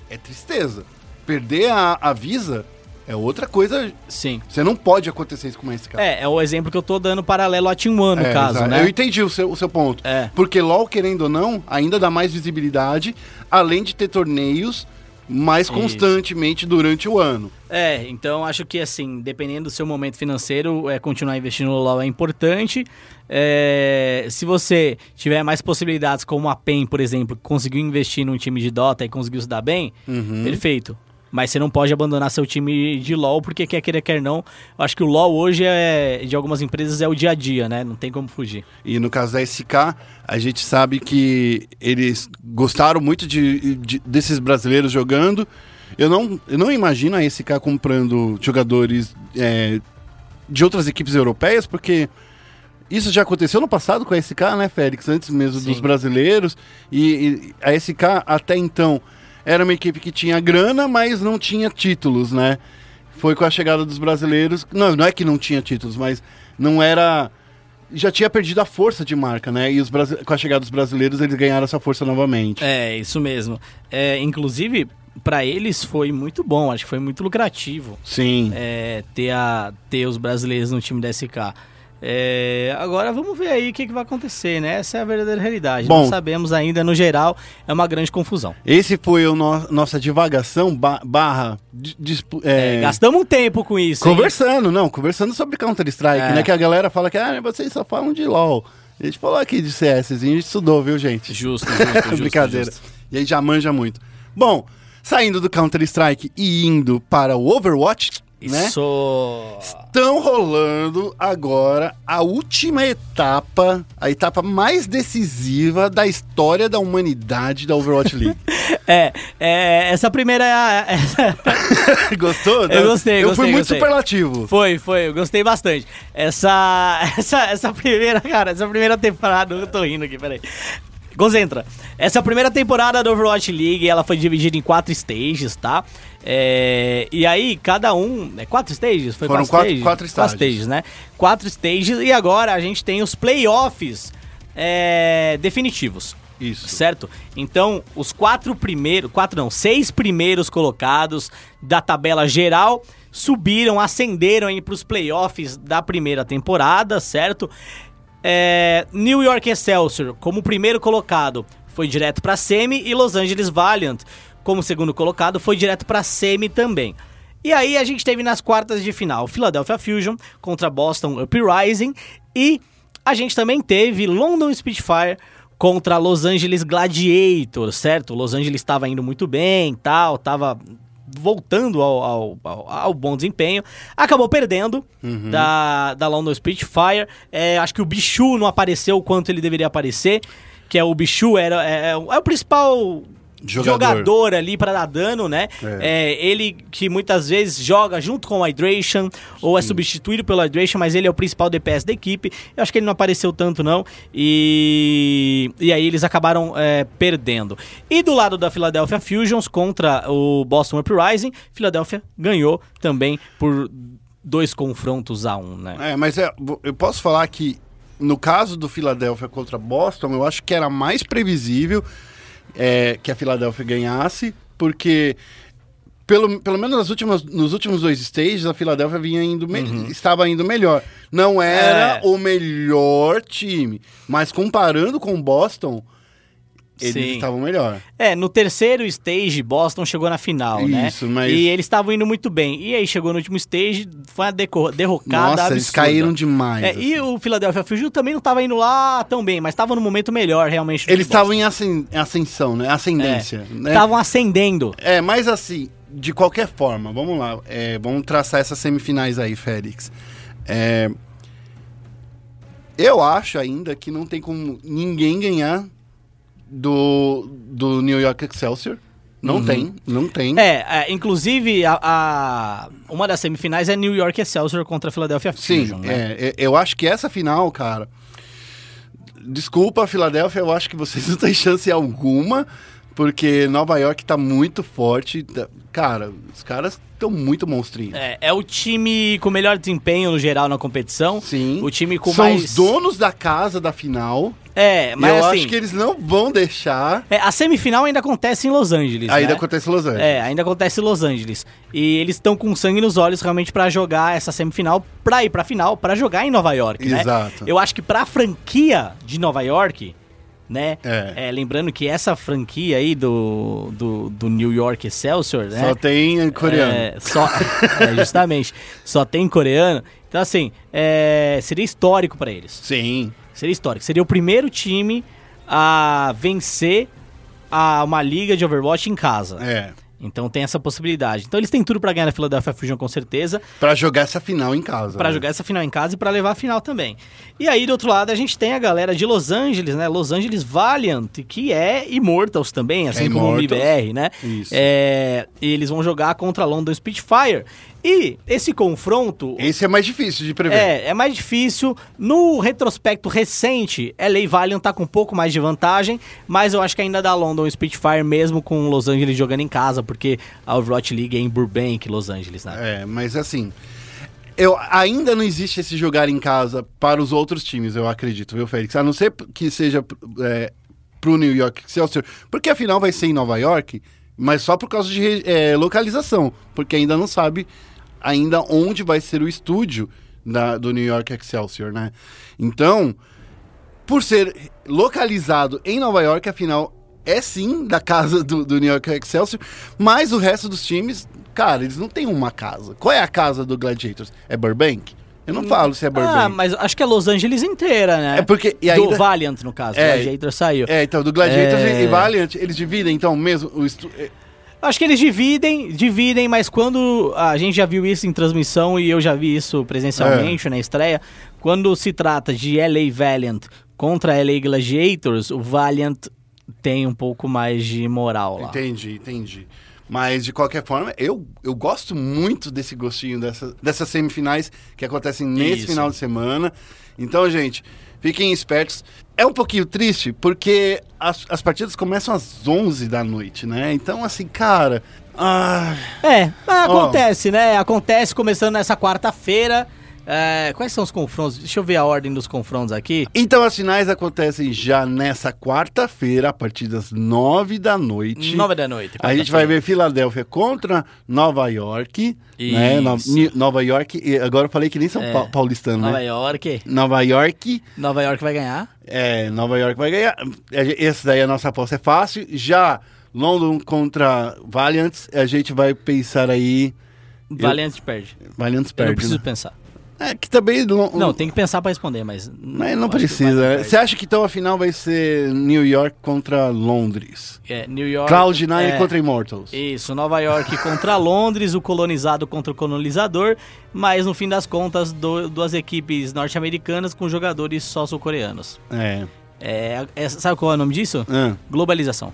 é tristeza. Perder a, a Visa é outra coisa. Sim. Você não pode acontecer isso com esse cara. É, é o exemplo que eu tô dando paralelo a Team One, no É, caso, exato. né? Eu entendi o seu, o seu ponto. É. Porque LoL, querendo ou não, ainda dá mais visibilidade, além de ter torneios mais Isso. constantemente durante o ano. É, então acho que assim, dependendo do seu momento financeiro, é, continuar investindo no LoL é importante. É, se você tiver mais possibilidades, como a PEN, por exemplo, que conseguiu investir num time de Dota e conseguiu se dar bem, Uhum. perfeito. Mas você não pode abandonar seu time de LoL, porque quer querer, quer não. Eu acho que o LoL hoje, é, de algumas empresas, é o dia a dia, né? Não tem como fugir. E no caso da SK, a gente sabe que eles gostaram muito de, de- desses brasileiros jogando. Eu não, eu não imagino a SK comprando jogadores é, de outras equipes europeias, porque isso já aconteceu no passado com a SK, né, Félix? Antes mesmo dos Sim. brasileiros. E, e a SK, até então, era uma equipe que tinha grana, mas não tinha títulos, né? Foi com a chegada dos brasileiros. Não, não é que não tinha títulos, mas não era. Já tinha perdido a força de marca, né? E os brasi- com a chegada dos brasileiros, eles ganharam essa força novamente. É, isso mesmo. É, inclusive, pra eles foi muito bom, acho que foi muito lucrativo. Sim. é, ter, a, ter os brasileiros no time da SK. É, agora vamos ver aí o que, que vai acontecer, né? Essa é a verdadeira realidade. Bom. Não sabemos ainda, no geral, é uma grande confusão. Esse foi o no- nossa divagação ba- barra. é, É, gastamos um tempo com isso. hein? Conversando, não, conversando sobre Counter-Strike, É. né? Que a galera fala que ah, vocês só falam de LOL. A gente falou aqui de CS, a gente estudou, viu, gente? Justo, justo, justo. Brincadeira. justo. E aí já manja muito. Bom, saindo do Counter-Strike e indo para o Overwatch, né? Isso. Estão rolando agora a última etapa, a etapa mais decisiva da história da humanidade da Overwatch League. É, é, essa primeira. essa- Gostou? Eu gostei, Eu gostei, fui muito gostei. superlativo. Foi, foi, eu gostei bastante. Essa, essa, essa primeira, cara, essa primeira temporada, eu tô rindo aqui, peraí. Concentra. Essa primeira temporada do Overwatch League, ela foi dividida em quatro stages, tá? É, e aí, cada um... É quatro stages? Foi Foram quatro, quatro- stages? quatro estágios. stages, né? Quatro stages e agora a gente tem os playoffs é, definitivos. Isso. Certo? Então, os quatro primeiros, quatro não, seis primeiros colocados da tabela geral subiram, ascenderam para os playoffs da primeira temporada, certo? É, New York Excelsior, como primeiro colocado, foi direto para semi e Los Angeles Valiant, como segundo colocado, foi direto para semi também. E aí a gente teve nas quartas de final Philadelphia Fusion contra Boston Uprising e a gente também teve London Spitfire contra Los Angeles Gladiators, certo? Los Angeles estava indo muito bem, tal, tava voltando ao, ao, ao- ao bom desempenho. Acabou perdendo da, da London Spitfire. É, acho que o Bichu não apareceu o quanto ele deveria aparecer, que é o Bichu era é, é o principal Jogador. jogador, ali para dar dano, né? É. É, ele que muitas vezes joga junto com o Hydration ou é substituído pelo Hydration, mas ele é o principal DPS da equipe. Eu acho que ele não apareceu tanto, não. E, e aí eles acabaram é, perdendo. E do lado da Philadelphia Fusions contra o Boston Uprising, Philadelphia ganhou também por dois confrontos a um, né? É, mas é, eu posso falar que no caso do Philadelphia contra Boston, eu acho que era mais previsível é, que a Philadelphia ganhasse, porque pelo, pelo menos nas últimas, nos últimos dois stages, a Philadelphia vinha indo me- estava indo melhor. Não era Uhum. É. o melhor time, mas comparando com o Boston, eles Sim. estavam melhor. É, no terceiro stage, Boston chegou na final, né? Isso, mas- E eles estavam indo muito bem. E aí chegou no último stage, foi uma derrocada Nossa, eles absurda. caíram demais. É, assim. E o Philadelphia Fusion também não estava indo lá tão bem, mas estava no momento melhor, realmente. Eles estavam em ascen- ascensão, né? Ascendência. né? Estavam ascendendo. É, mas assim, de qualquer forma, vamos lá. é, vamos traçar essas semifinais aí, Félix. É, eu acho ainda que não tem como ninguém ganhar do, do New York Excelsior. Não tem, não tem. Uhum. É, é, inclusive, a, a- uma das semifinais é New York Excelsior contra a Philadelphia Sim, Fusion, né? é, é, eu acho que essa final, cara. Desculpa, Filadélfia, eu acho que vocês não têm chance alguma, porque Nova York tá muito forte. tá- Cara, os caras estão muito monstrinhos. É, é o time com melhor desempenho no geral na competição. Sim. O time com São mais. os donos da casa da final. É, mas eu assim. acho que eles não vão deixar. é, a semifinal ainda acontece em Los Angeles. Ainda né? acontece em Los Angeles. É, ainda acontece em Los Angeles. E eles estão com sangue nos olhos realmente pra jogar essa semifinal, pra ir pra final, pra jogar em Nova York, né? Exato. Eu acho que pra franquia de Nova York, né? É. é, lembrando que essa franquia aí do, do, do New York Excelsior, né? Só tem coreano. É, só, é, justamente. Só tem coreano. Então, assim, é, seria histórico pra eles. Sim. Seria histórico. Seria o primeiro time a vencer a, uma liga de Overwatch em casa. É. Então tem essa possibilidade. Então eles têm tudo pra ganhar na Philadelphia Fusion com certeza, Pra jogar essa final em casa. Pra né? jogar essa final em casa e pra levar a final também. E aí do outro lado a gente tem a galera de Los Angeles, né? Los Angeles Valiant, que é Immortals também, assim É como o. MBR, né? Isso. É, e eles vão jogar contra a London Spitfire. E esse confronto Esse é mais difícil de prever. é, é mais difícil. No retrospecto recente, LA Valiant tá com um pouco mais de vantagem, mas eu acho que ainda dá London Spitfire mesmo com Los Angeles jogando em casa, porque a Overwatch League é em Burbank, Los Angeles, né? É, mas assim. Eu, ainda não existe esse jogar em casa para os outros times, eu acredito, viu, Félix? A não ser que seja é, pro New York Excelsior, porque a final vai ser em Nova York, mas só por causa de é, localização, porque ainda não sabe ainda onde vai ser o estúdio da- do New York Excelsior, né? Então, por ser localizado em Nova York, afinal, é sim da casa do, do New York Excelsior, mas o resto dos times, cara, eles não têm uma casa. Qual é a casa do Gladiators? É Burbank? Eu não falo se é Burbank. Ah, mas acho que é Los Angeles inteira, né? É porque- e Do ainda- Valiant, no caso. É. O Gladiator saiu. É, então, do Gladiators É. e Valiant, eles dividem, então, mesmo o estu... Acho que eles dividem, dividem, mas quando a gente já viu isso em transmissão e eu já vi isso presencialmente É. na estreia, quando se trata de LA Valiant contra LA Gladiators, o Valiant tem um pouco mais de moral lá. Entendi, entendi. Mas, de qualquer forma, eu, eu gosto muito desse gostinho dessa, dessas semifinais que acontecem nesse Isso. final de semana. Então, gente, fiquem espertos. É um pouquinho triste, porque as, as partidas começam às 11 da noite, né? Então, assim, cara... Ah, É, acontece, né? Acontece começando nessa quarta-feira. É, quais são os confrontos? Deixa eu ver a ordem dos confrontos aqui. então, as finais acontecem já nessa quarta-feira, a partir das 9 da noite. Nove da noite. A gente vai ver Filadélfia contra Nova York, né? No- Isso. Ni- Nova York, agora eu falei que nem São É. Pa- Paulistano, Nova né? York. Nova York, Nova York vai ganhar. é, Nova York vai ganhar. Esse daí a nossa aposta é fácil. Já London contra Valiant, a gente vai pensar aí. Valiant perde. Valiant Eu não perde. preciso né? pensar. É que também. Lon- Não, tem que pensar pra responder, mas. Mas não precisa, né? Você acha que então a final vai ser New York contra Londres? É, New York. Cloud9 é, contra Immortals. Isso, Nova York contra Londres, o colonizado contra o colonizador, mas no fim das contas, do- duas equipes norte-americanas com jogadores só sul-coreanos. É. É, é- sabe qual é o nome disso? Ah. Globalização.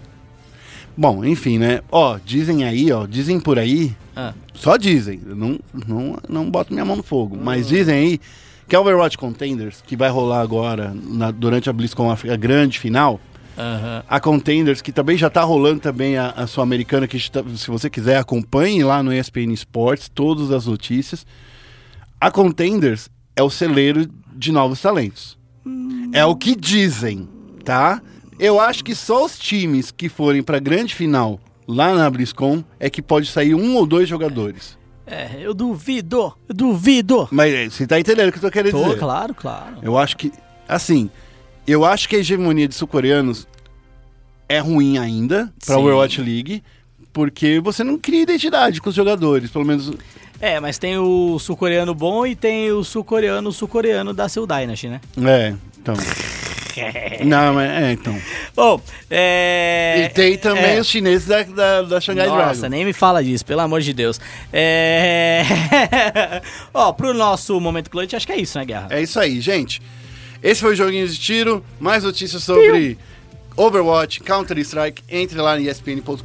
Bom, enfim, né? Ó, dizem aí, ó, dizem por aí, Ah, só dizem, eu não, não, não boto minha mão no fogo, Hum. mas dizem aí que a Overwatch Contenders, que vai rolar agora na- durante a BlizzCon, a, a grande final, aham. a Contenders, que também já tá rolando também a, a Sul-Americana, que está- se você quiser acompanhe lá no ESPN Sports todas as notícias. A Contenders é o celeiro de novos talentos. É o que dizem, tá? Eu acho que só os times que forem pra grande final lá na BlizzCon é que pode sair um ou dois jogadores. É, eu duvido, eu duvido. Mas eh, você tá entendendo o que eu tô querendo Tô, dizer? claro, claro. Eu acho que, assim, eu acho que a hegemonia de sul-coreanos é ruim ainda pra Sim. Overwatch League, porque você não cria identidade com os jogadores, pelo menos... É, mas tem o sul-coreano bom e tem o sul-coreano sul-coreano da Seoul Dynasty, né? É, então... não, mas é, então... Bom, é... e tem também é. os chineses da, da, da Shanghai Nossa, Dragon. nem me fala disso, pelo amor de Deus. É... Ó, pro nosso momento clutch, acho que é isso, né, Guerra? É isso aí, gente. Esse foi o Joguinho de Tiro. Mais notícias sobre Overwatch, Counter-Strike. Entre lá em espn.com.br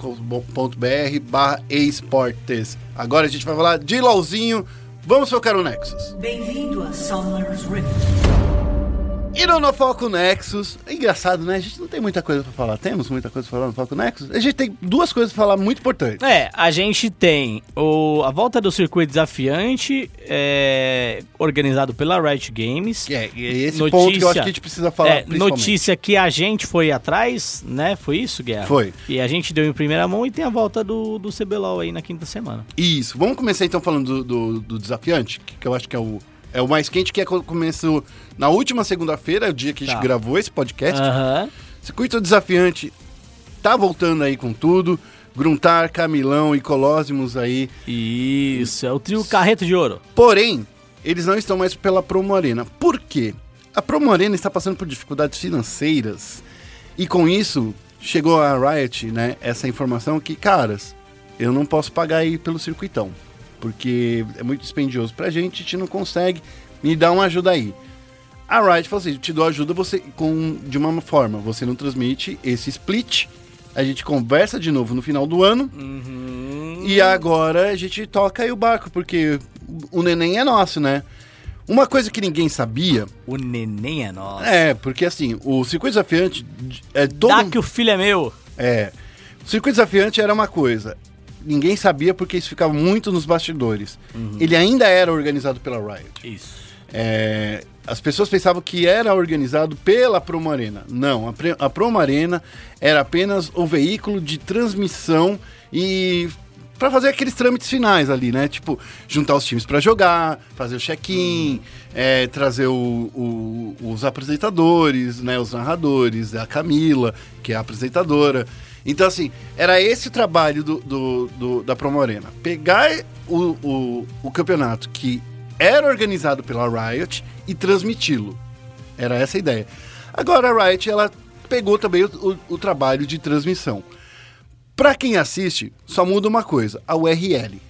barra esportes. Agora a gente vai falar de LOLzinho. Vamos focar no Nexus. Bem-vindo a Summer's Rift. E no Foco Nexus, é engraçado, né? A gente não tem muita coisa pra falar. Temos muita coisa pra falar no Foco Nexus? A gente tem duas coisas pra falar muito importantes. É, a gente tem o, a volta do circuito desafiante, é, organizado pela Riot Games. É, e é esse Notícia- ponto que eu acho que a gente precisa falar É, notícia que a gente foi atrás, né? Foi isso, Guerra? Foi. E a gente deu em primeira mão e tem a volta do, do CBLOL aí na quinta semana. Isso. Vamos começar então falando do, do, do desafiante, que, que eu acho que é o, é o mais quente, que é começou na última segunda-feira, o dia que a gente Tá. gravou esse podcast. Aham. Circuito desafiante tá voltando aí com tudo. Gruntar, Camilão e Colossimos aí. Isso, é o trio Carreto de Ouro. Porém, eles não estão mais pela Promo Arena. Por quê? A Promo Arena está passando por dificuldades financeiras. E com isso, chegou a Riot, né, essa informação que, caras, eu não posso pagar aí pelo circuitão. Porque é muito dispendioso pra gente, a gente não consegue. Me dá uma ajuda aí. A Riot falou assim, te dou ajuda você com, de uma forma. Você não transmite esse split. A gente conversa de novo no final do ano. E agora a gente toca aí o barco, porque o neném é nosso, né? Uma coisa que ninguém sabia O neném é nosso. é, porque assim, o circuito desafiante é todo. Dá que o filho é meu. É. O circuito desafiante era uma coisa. Ninguém sabia porque isso ficava muito nos bastidores. Ele ainda era organizado pela Riot. Isso. É, as pessoas pensavam que era organizado pela Promo Arena. Não, a, Pre- a Promo Arena era apenas o veículo de transmissão e para fazer aqueles trâmites finais ali, né? Tipo, juntar os times para jogar, fazer o check-in, é, trazer o- o- os apresentadores, né? Os narradores, a Camila, que é a apresentadora. Então, assim, era esse o trabalho do, do- do- da Promo Arena. Pegar o, o, o campeonato que era organizado pela Riot e transmiti-lo. Era essa a ideia. Agora a Riot ela pegou também o, o- o trabalho de transmissão. Pra quem assiste, só muda uma coisa, a URL.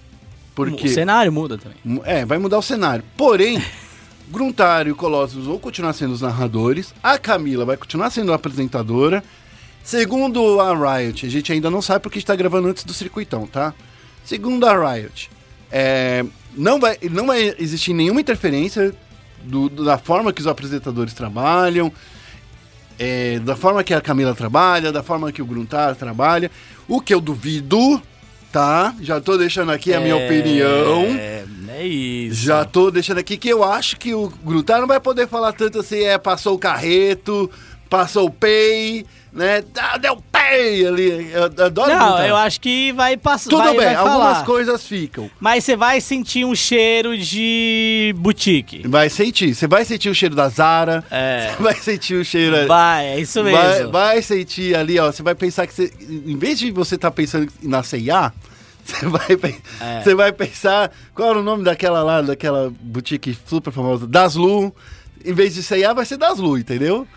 Porque O cenário muda também. é, vai mudar o cenário. Porém, Gruntar e Colossus vão continuar sendo os narradores, a Camila vai continuar sendo a apresentadora. Segundo a Riot, a gente ainda não sabe porque está gravando antes do circuitão, tá? Segundo a Riot, é, não, vai, não vai existir nenhuma interferência do- da forma que os apresentadores trabalham, é, da forma que a Camila trabalha, da forma que o Gruntar trabalha. O que eu duvido, tá? Já tô deixando aqui a minha opinião. É, é isso. Já tô deixando aqui que eu acho que o Grutar não vai poder falar tanto assim, é, passou o carreto, passou o pay, né? Ah, deu pay ali. Eu adoro Não, eu acho que vai passar. Tudo vai, bem, vai algumas falar. coisas ficam. Mas você vai sentir um cheiro de boutique. Vai sentir. Você vai sentir o cheiro da Zara. É. Você vai sentir o cheiro. Vai, é isso mesmo. Vai, vai sentir ali, ó. Você vai pensar que você. Em vez de você estar pensando na CIA, você vai, É. você vai pensar. Qual era o nome daquela lá, daquela boutique super famosa? Daslu. Em vez de CIA, vai ser Daslu, entendeu?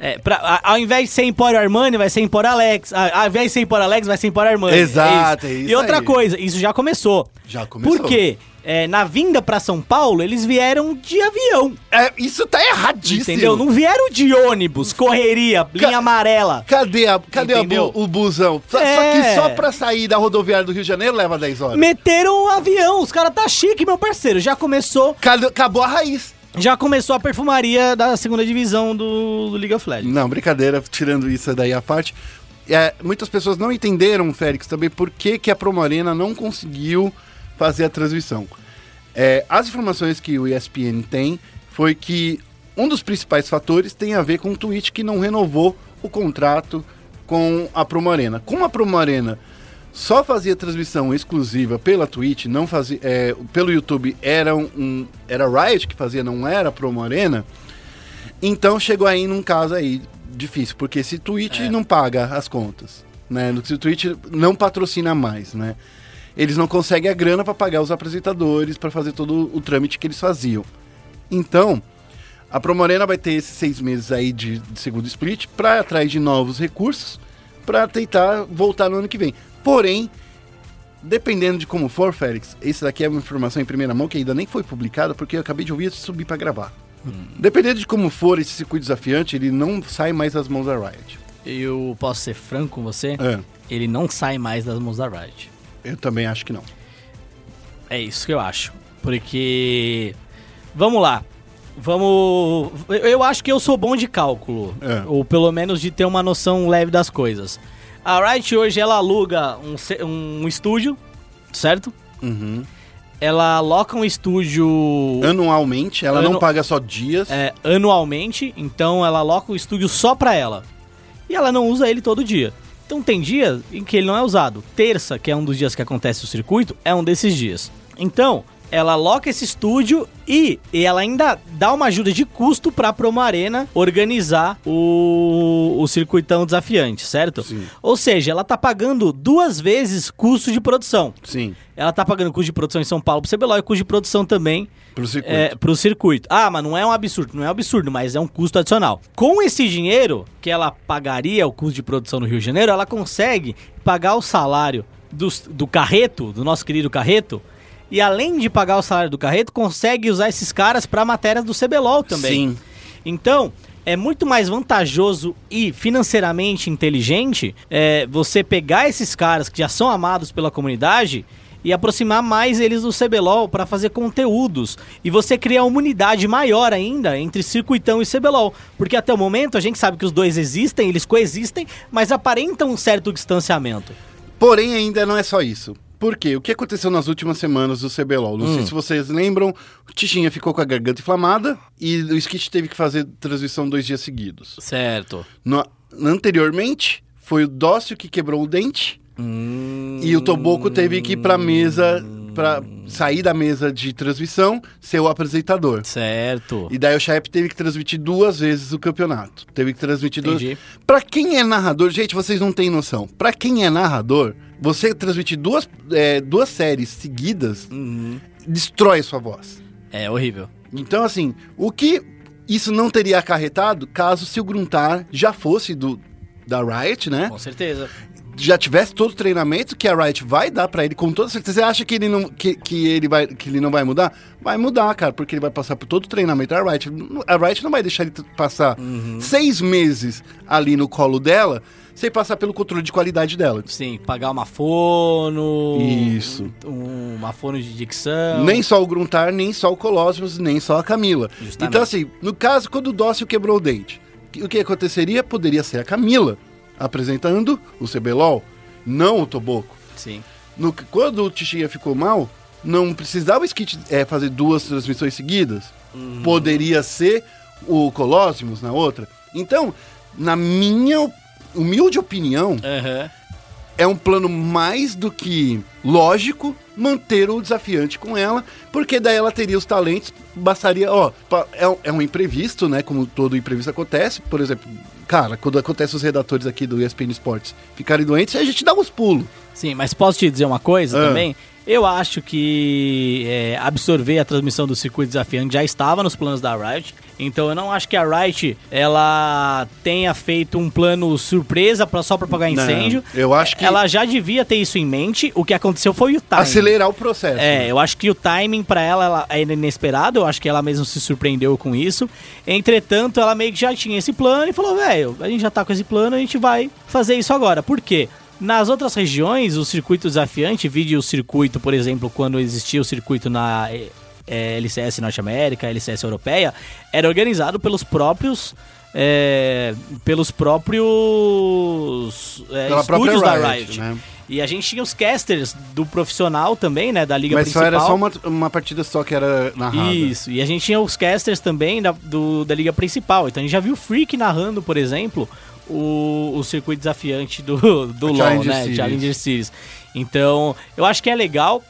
É, pra- a- ao invés de ser Empório Armani, vai ser Empório Alex. A- Ao invés de ser Empório Alex, vai ser Empório Armani. Exato, é é isso. isso E outra aí. coisa, isso já começou. Já começou. Por quê? É, na vinda pra São Paulo, eles vieram de avião. É, isso tá erradíssimo. Entendeu? Não vieram de ônibus, correria, linha amarela. Cadê, a, cadê bu- o busão? Só, só É. que só pra sair da rodoviária do Rio de Janeiro leva 10 horas. Meteram o avião, os caras tá chique, meu parceiro. Já começou, Cadê- acabou a raiz. Já começou a perfumaria da segunda divisão do, do League of Legends. Não, brincadeira, tirando isso daí à parte. É, muitas pessoas não entenderam, Félix, também por que, que a Promo Arena não conseguiu fazer a transmissão. É, as informações que o ESPN tem foi que um dos principais fatores tem a ver com o Twitch que não renovou o contrato com a Promo Arena. Como a Promo Arena só fazia transmissão exclusiva pela Twitch, não fazia, é, pelo YouTube era um, era Riot que fazia, não era a Promo Arena. Então chegou aí num caso aí difícil, porque se Twitch É. não paga as contas, né? Se o Twitch não patrocina mais, né? Eles não conseguem a grana para pagar os apresentadores, para fazer todo o trâmite que eles faziam. Então, a Promorena vai ter esses seis meses aí de, de segundo split para atrás de novos recursos para tentar voltar no ano que vem. Porém, dependendo de como for, Félix, esse daqui é uma informação em primeira mão que ainda nem foi publicada porque eu acabei de ouvir de subir para gravar. Dependendo de como for esse circuito desafiante, ele não sai mais das mãos da Riot. Eu posso ser franco com você? É, Ele não sai mais das mãos da Riot. eu também acho que não. É isso que eu acho. Porque. Vamos lá. Vamos. Eu eu acho que eu sou bom de cálculo. É. Ou pelo menos de ter uma noção leve das coisas. A Riot hoje ela aluga um, um estúdio, certo? Uhum. Ela aloca um estúdio Anualmente, ela não Anu- paga só dias. é, anualmente, então ela aloca o estúdio só pra ela. E ela não usa ele todo dia. Então tem dia em que ele não é usado. Terça, que é um dos dias que acontece o circuito, é um desses dias. Então, ela aloca esse estúdio e, e ela ainda dá uma ajuda de custo pra Promo Arena organizar o, o circuitão desafiante, certo? Sim. Ou seja, ela tá pagando duas vezes custo de produção. Sim, Ela tá pagando custo de produção em São Paulo pro CBLOL e custo de produção também pro circuito. é, pro circuito. Ah, mas não é um absurdo, não é um absurdo, mas é um custo adicional. Com esse dinheiro que ela pagaria o custo de produção no Rio de Janeiro, ela consegue pagar o salário dos- do Carreto, do nosso querido Carreto, e além de pagar o salário do Carreto, consegue usar esses caras para matérias do CBLOL também. Sim. Então, é muito mais vantajoso e financeiramente inteligente é, você pegar esses caras que já são amados pela comunidade e aproximar mais eles do CBLOL para fazer conteúdos. E você criar uma unidade maior ainda entre Circuitão e CBLOL. Porque até o momento a gente sabe que os dois existem, eles coexistem, mas aparentam um certo distanciamento. Porém, ainda não é só isso. Por quê? O que aconteceu nas últimas semanas do CBLOL? Não Hum. sei se vocês lembram, o Tichinha ficou com a garganta inflamada e o Skit teve que fazer transmissão dois dias seguidos. Certo. No- anteriormente, foi o Dócio que quebrou o dente e o Toboco teve que ir pra mesa, pra sair da mesa de transmissão, ser o apresentador. Certo. E daí o Chaep teve que transmitir duas vezes o campeonato. Teve que transmitir duas. Entendi. Pra quem é narrador, gente, vocês não têm noção. Pra quem é narrador, você transmitir duas, é, duas séries seguidas destrói sua voz. É horrível. Então, assim, o que isso não teria acarretado caso se o Gruntar já fosse do da Riot, né? Com certeza. Já tivesse todo o treinamento que a Riot vai dar pra ele, com toda certeza. Você acha que ele não, que, que ele vai, que ele não vai mudar? Vai mudar, cara, porque ele vai passar por todo o treinamento da Riot. A Riot não vai deixar ele passar seis meses ali no colo dela sem passar pelo controle de qualidade dela. Sim, pagar uma fono. Isso. um- uma fono de dicção. Nem só o Gruntar, nem só o Colossus, nem só a Camila. Justamente. Então, assim, no caso, quando o Dócil quebrou o dente, o que aconteceria? Poderia ser a Camila apresentando o CBLOL, não o Toboco. Sim. No, quando o Tichinha ficou mal, não precisava o Skit é, fazer duas transmissões seguidas. Poderia ser o Colossus na outra. Então, na minha humilde opinião, Aham. é um plano mais do que lógico manter o desafiante com ela, porque daí ela teria os talentos, bastaria, ó, é, um- é um imprevisto, né, como todo imprevisto acontece, por exemplo, cara, quando acontece os redatores aqui do ESPN Sports ficarem doentes, a gente dá uns pulos. Sim, mas posso te dizer uma coisa Ah. também? Eu acho que é, absorver a transmissão do circuito desafiante já estava nos planos da Riot. Então eu não acho que a Riot ela tenha feito um plano surpresa pra, só pra apagar Não, incêndio. eu acho que- Ela já devia ter isso em mente. O que aconteceu foi o timing. Acelerar o processo. É, né? eu acho que o timing pra ela, ela é inesperado, eu acho que ela mesma se surpreendeu com isso. Entretanto, ela meio que já tinha esse plano e falou, velho, a gente já tá com esse plano, a gente vai fazer isso agora. Por quê? Nas outras regiões, o circuito desafiante, vide o circuito, por exemplo, quando existia o circuito na eh, eh, LCS Norte América, LCS Europeia, era organizado pelos próprios... eh, pelos próprios própria estúdios da Riot, Riot. né? E a gente tinha os casters do profissional também, né? Da liga Mas principal. era só uma, uma partida só que era narrada. Isso, e a gente tinha os casters também da, do, da liga principal. Então a gente já viu o Freak narrando, por exemplo, o, o circuito desafiante do, do LoL, Challenger né? Series. Challenger Series. Então, eu acho que é legal.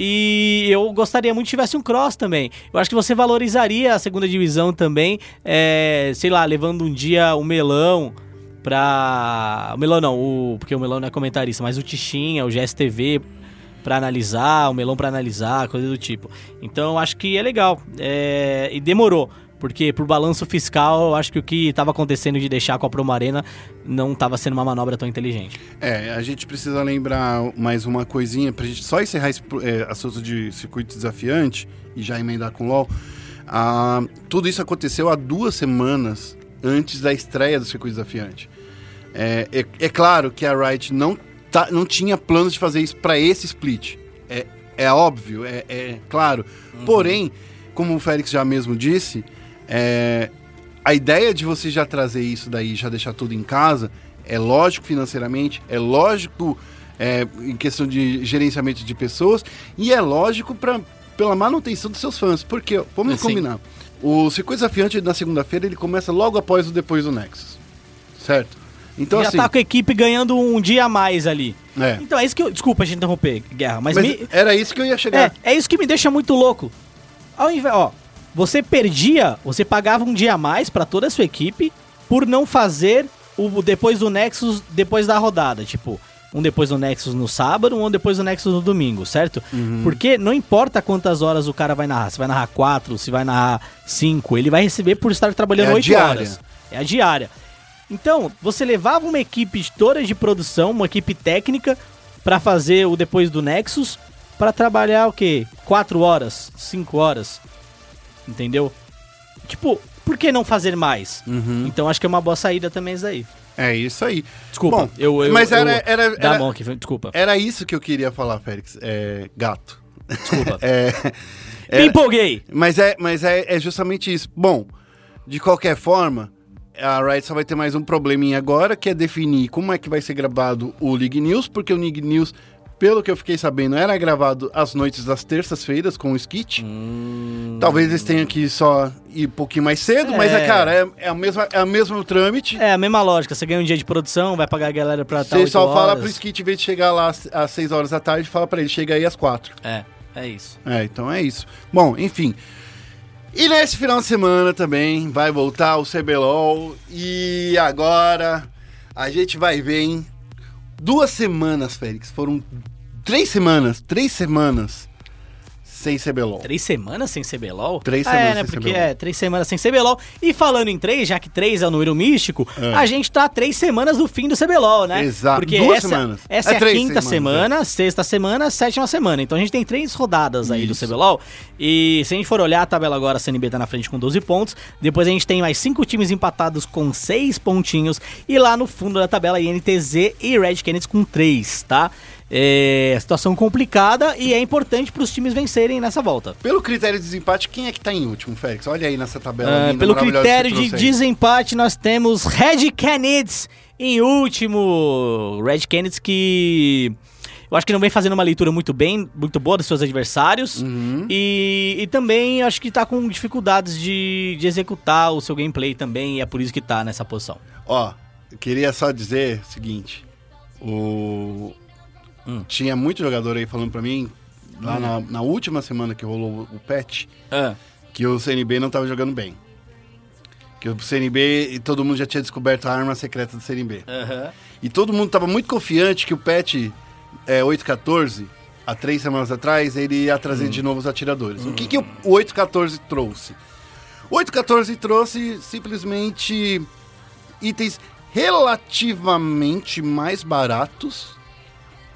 E eu gostaria muito que tivesse um cross também. Eu acho que você valorizaria a segunda divisão também, é, sei lá, levando um dia o melão pra. O melão não, o, porque o melão não é comentarista, mas o Tichinha, o GSTV pra analisar, o melão pra analisar, coisa do tipo. Então eu acho que é legal. É, e demorou. Porque por balanço fiscal, eu acho que o que estava acontecendo de deixar com a Promo Arena não estava sendo uma manobra tão inteligente. É, a gente precisa lembrar mais uma coisinha pra gente só encerrar esse é, assunto de circuito desafiante e já emendar com o LoL. Ah, tudo isso aconteceu há duas semanas antes da estreia do circuito desafiante. É, é, é claro que a Riot não, tá, não tinha planos de fazer isso para esse split. É, é óbvio, é, é claro. Porém, como o Félix já mesmo disse, é, a ideia de você já trazer isso daí, já deixar tudo em casa, é lógico financeiramente, é lógico é, em questão de gerenciamento de pessoas e é lógico pra, pela manutenção dos seus fãs. Porque, vamos Sim. combinar, o circuito desafiante na segunda-feira ele começa logo após o depois do Nexus, certo? Então já assim, tá com a equipe ganhando um dia a mais ali. é. Então é isso que eu. Desculpa a gente interromper, Guerra, mas, Mas me, era isso que eu ia chegar. É, é isso que me deixa muito louco. Ao invés, ó, você perdia, você pagava um dia a mais pra toda a sua equipe por não fazer o depois do Nexus depois da rodada, tipo, um depois do Nexus no sábado, um depois do Nexus no domingo, certo? Uhum. Porque não importa quantas horas o cara vai narrar, se vai narrar quatro, se vai narrar cinco, ele vai receber por estar trabalhando É diária. horas. É a diária. Então, você levava uma equipe toda de produção, uma equipe técnica, pra fazer o depois do Nexus, pra trabalhar o quê? 4 horas, 5 horas. Entendeu? Tipo, por que não fazer mais? Uhum. Então acho que é uma boa saída também isso aí. É isso aí. Desculpa, Bom, eu, eu. mas era, eu- era, era, mão aqui, desculpa. era isso que eu queria falar, Félix. É, gato. Desculpa. É, Me empolguei! Mas, é, mas é, é justamente isso. Bom, de qualquer forma, a Riot só vai ter mais um probleminha agora, que é definir como é que vai ser gravado o League News, porque o League News, pelo que eu fiquei sabendo, era gravado às noites das terças-feiras com o Skit. Talvez eles tenham que só ir um pouquinho mais cedo, mas, é, É. cara, é, é, a mesma, é o mesmo trâmite. É a mesma lógica, você ganha um dia de produção, vai pagar a galera pra estar Você 8 só horas. fala pro Skit, em vez de chegar lá às, às 6 horas da tarde, fala pra ele, chega aí às 4. É, é isso. É, então é isso. Bom, enfim. E nesse final de semana também vai voltar o CBLOL. E agora a gente vai ver, hein? Duas semanas, Félix. Foram três semanas. Três semanas sem CBLOL. Três semanas sem CBLOL? Três Ah, semanas é, né? sem Porque CBLOL. é, três semanas sem CBLOL. E falando em três, já que três é o número místico, É. a gente tá três semanas do fim do CBLOL, né? Exato. Porque Duas essa, semanas. essa É é, a quinta semanas, semana, sexta semana, sétima semana. Então a gente tem três rodadas aí Isso. do CBLOL. E se a gente for olhar a tabela agora, a CNB tá na frente com 12 pontos. Depois a gente tem mais cinco times empatados com seis pontinhos. E lá no fundo da tabela, INTZ e Red Canids com três, tá? É situação complicada e é importante para os times vencerem nessa volta. Pelo critério de desempate, quem é que tá em último, Félix? Olha aí nessa tabela. Ah, pelo critério de desempate, nós temos Red Canids em último. Red Canids que eu acho que não vem fazendo uma leitura muito bem, muito boa dos seus adversários. Uhum. E, e também acho que tá com dificuldades de, de executar o seu gameplay também, e é por isso que tá nessa posição. Ó, eu queria só dizer o seguinte: o... Hum. tinha muito jogador aí falando pra mim, lá na, na última semana que rolou o patch, que o CNB não tava jogando bem. Que o CNB, e todo mundo já tinha descoberto a arma secreta do CNB. E todo mundo tava muito confiante que o patch é, 814, há três semanas atrás, ele ia trazer de novo os atiradores. O que, que o 814 trouxe? O 814 trouxe simplesmente itens relativamente mais baratos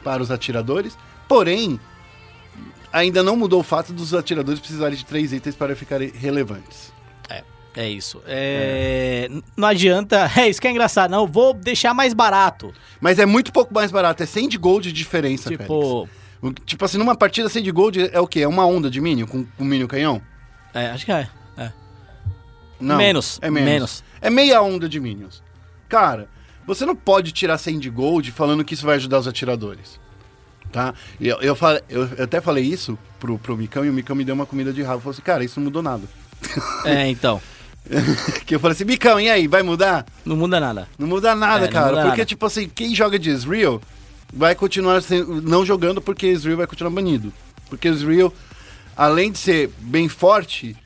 para os atiradores, porém, ainda não mudou o fato dos atiradores precisarem de três itens para ficarem relevantes. É, é isso. É, n- Não adianta. É isso que é engraçado. Não, vou deixar mais barato. Mas é muito pouco mais barato, é 100 de gold de diferença, Félix. Tipo. O- Tipo assim, numa partida 100 de gold é o quê? É uma onda de minion com, com minion canhão? É, acho que é. é. Não. Menos, É menos. menos. É meia onda de minions. Cara, você não pode tirar 100 de gold falando que isso vai ajudar os atiradores. Tá? Eu, eu, eu- eu até falei isso pro, pro Micão e o Micão me deu uma comida de rabo. Falou assim, cara, isso não mudou nada. É, então. que eu falei assim, Micão, e aí, vai mudar? Não muda nada. Não muda nada, É, cara. muda porque, nada. tipo assim, quem joga de Ezreal vai continuar sem- não jogando porque Ezreal vai continuar banido. Porque o Ezreal, além de ser bem forte,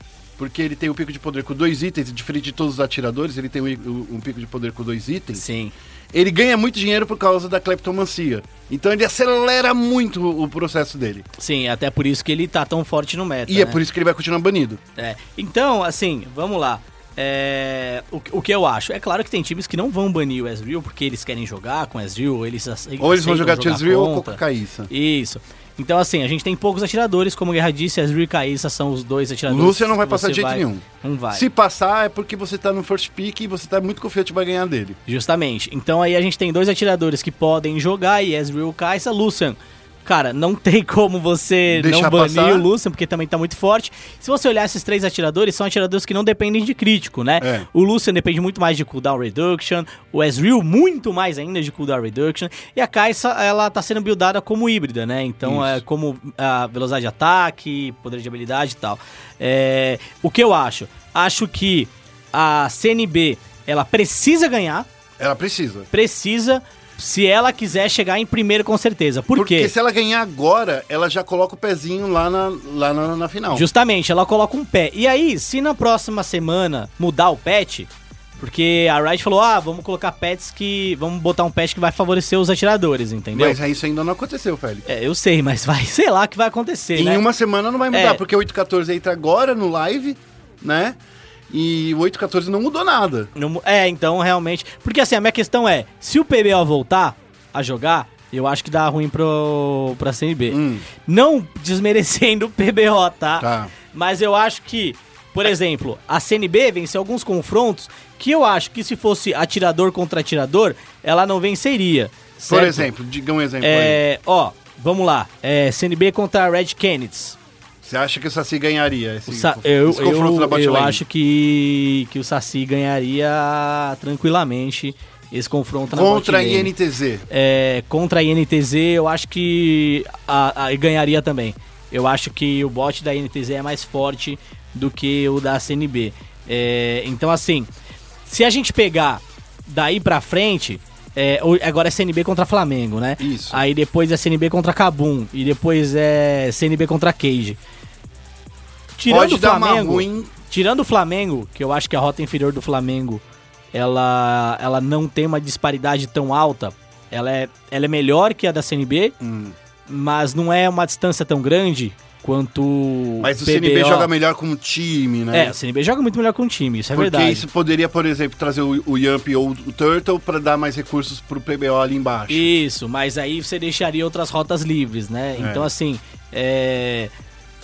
porque ele tem um pico de poder com dois itens, diferente de todos os atiradores, ele tem um, um pico de poder com dois itens. Sim. Ele ganha muito dinheiro por causa da cleptomancia. Então ele acelera muito o processo dele. Sim, até por isso que ele tá tão forte no meta. E é né? por isso que ele vai continuar banido. É. Então, assim, vamos lá. É, o, o que eu acho? É claro que tem times que não vão banir o Ezreal porque eles querem jogar com o Ezreal, ou eles Ou eles vão jogar de Ezreal ou com Caíssa. Isso. Então, assim, a gente tem poucos atiradores, como o Guerra disse, Ezreal e Caíssa são os dois atiradores. Lúcia não vai passar de jeito nenhum. Não vai. Se passar é porque você tá no first pick e você tá muito confiante que vai ganhar dele. Justamente. Então aí a gente tem dois atiradores que podem jogar, e Ezreal Kai'Sa, Lucian. Cara, não tem como você Deixar não banir passar. o Lucian, porque também tá muito forte. Se você olhar esses três atiradores, são atiradores que não dependem de crítico, né? É. O Lucian depende muito mais de cooldown reduction, o Ezreal muito mais ainda de cooldown reduction, e a Kai'Sa, ela tá sendo buildada como híbrida, né? Então Isso. é como a velocidade de ataque, poder de habilidade e tal. É, o que eu acho? Acho que a CNB, ela precisa ganhar, Ela precisa. precisa se ela quiser chegar em primeiro com certeza. Por Porque quê? se ela ganhar agora, ela já coloca o pezinho lá na, lá na, na final. Justamente, ela coloca um pé. E aí, se na próxima semana mudar o patch, porque a Riot falou, ah, vamos colocar pets que... Vamos botar um patch que vai favorecer os atiradores, entendeu? Mas isso ainda não aconteceu, Félix. É, eu sei, mas vai, sei lá o que vai acontecer, Em né? uma semana não vai mudar, É. porque o 814 entra agora no live, né? E o 814 não mudou nada. Não é, então, realmente... Porque assim, a minha questão é, se o PBO voltar a jogar, eu acho que dá ruim pro, pra CNB. Hum. Não desmerecendo o PBO, tá? Tá. Mas eu acho que, por exemplo, a CNB venceu alguns confrontos que eu acho que se fosse atirador contra atirador, ela não venceria. Por certo? exemplo, diga um exemplo aí. É, ó, vamos lá. É, CNB contra Red Kennedy. Você acha que o Saci ganharia esse, Sa- eu esse confronto eu, da eu acho que, que o Saci ganharia tranquilamente esse confronto na Contra a. INTZ. É, contra a INTZ, eu acho que a, a- ganharia também. Eu acho que o bot da INTZ é mais forte do que o da CNB. É, então, assim, se a gente pegar daí pra frente, é, agora é CNB contra Flamengo, né? Isso. Aí depois é CNB contra Cabum e depois é CNB contra Cage. Tirando Pode o dar uma Flamengo, ruim. Tirando o Flamengo, que eu acho que a rota inferior do Flamengo, ela, ela não tem uma disparidade tão alta. Ela é, ela é melhor que a da CNB, Hum. mas não é uma distância tão grande quanto Mas o PBO. CNB joga melhor como time, né? É, o CNB joga muito melhor com o time, isso é Porque verdade. isso poderia, por exemplo, trazer o, o Yamp ou o Turtle pra dar mais recursos pro PBO ali embaixo. Isso, mas aí você deixaria outras rotas livres, né? É. Então, assim, é,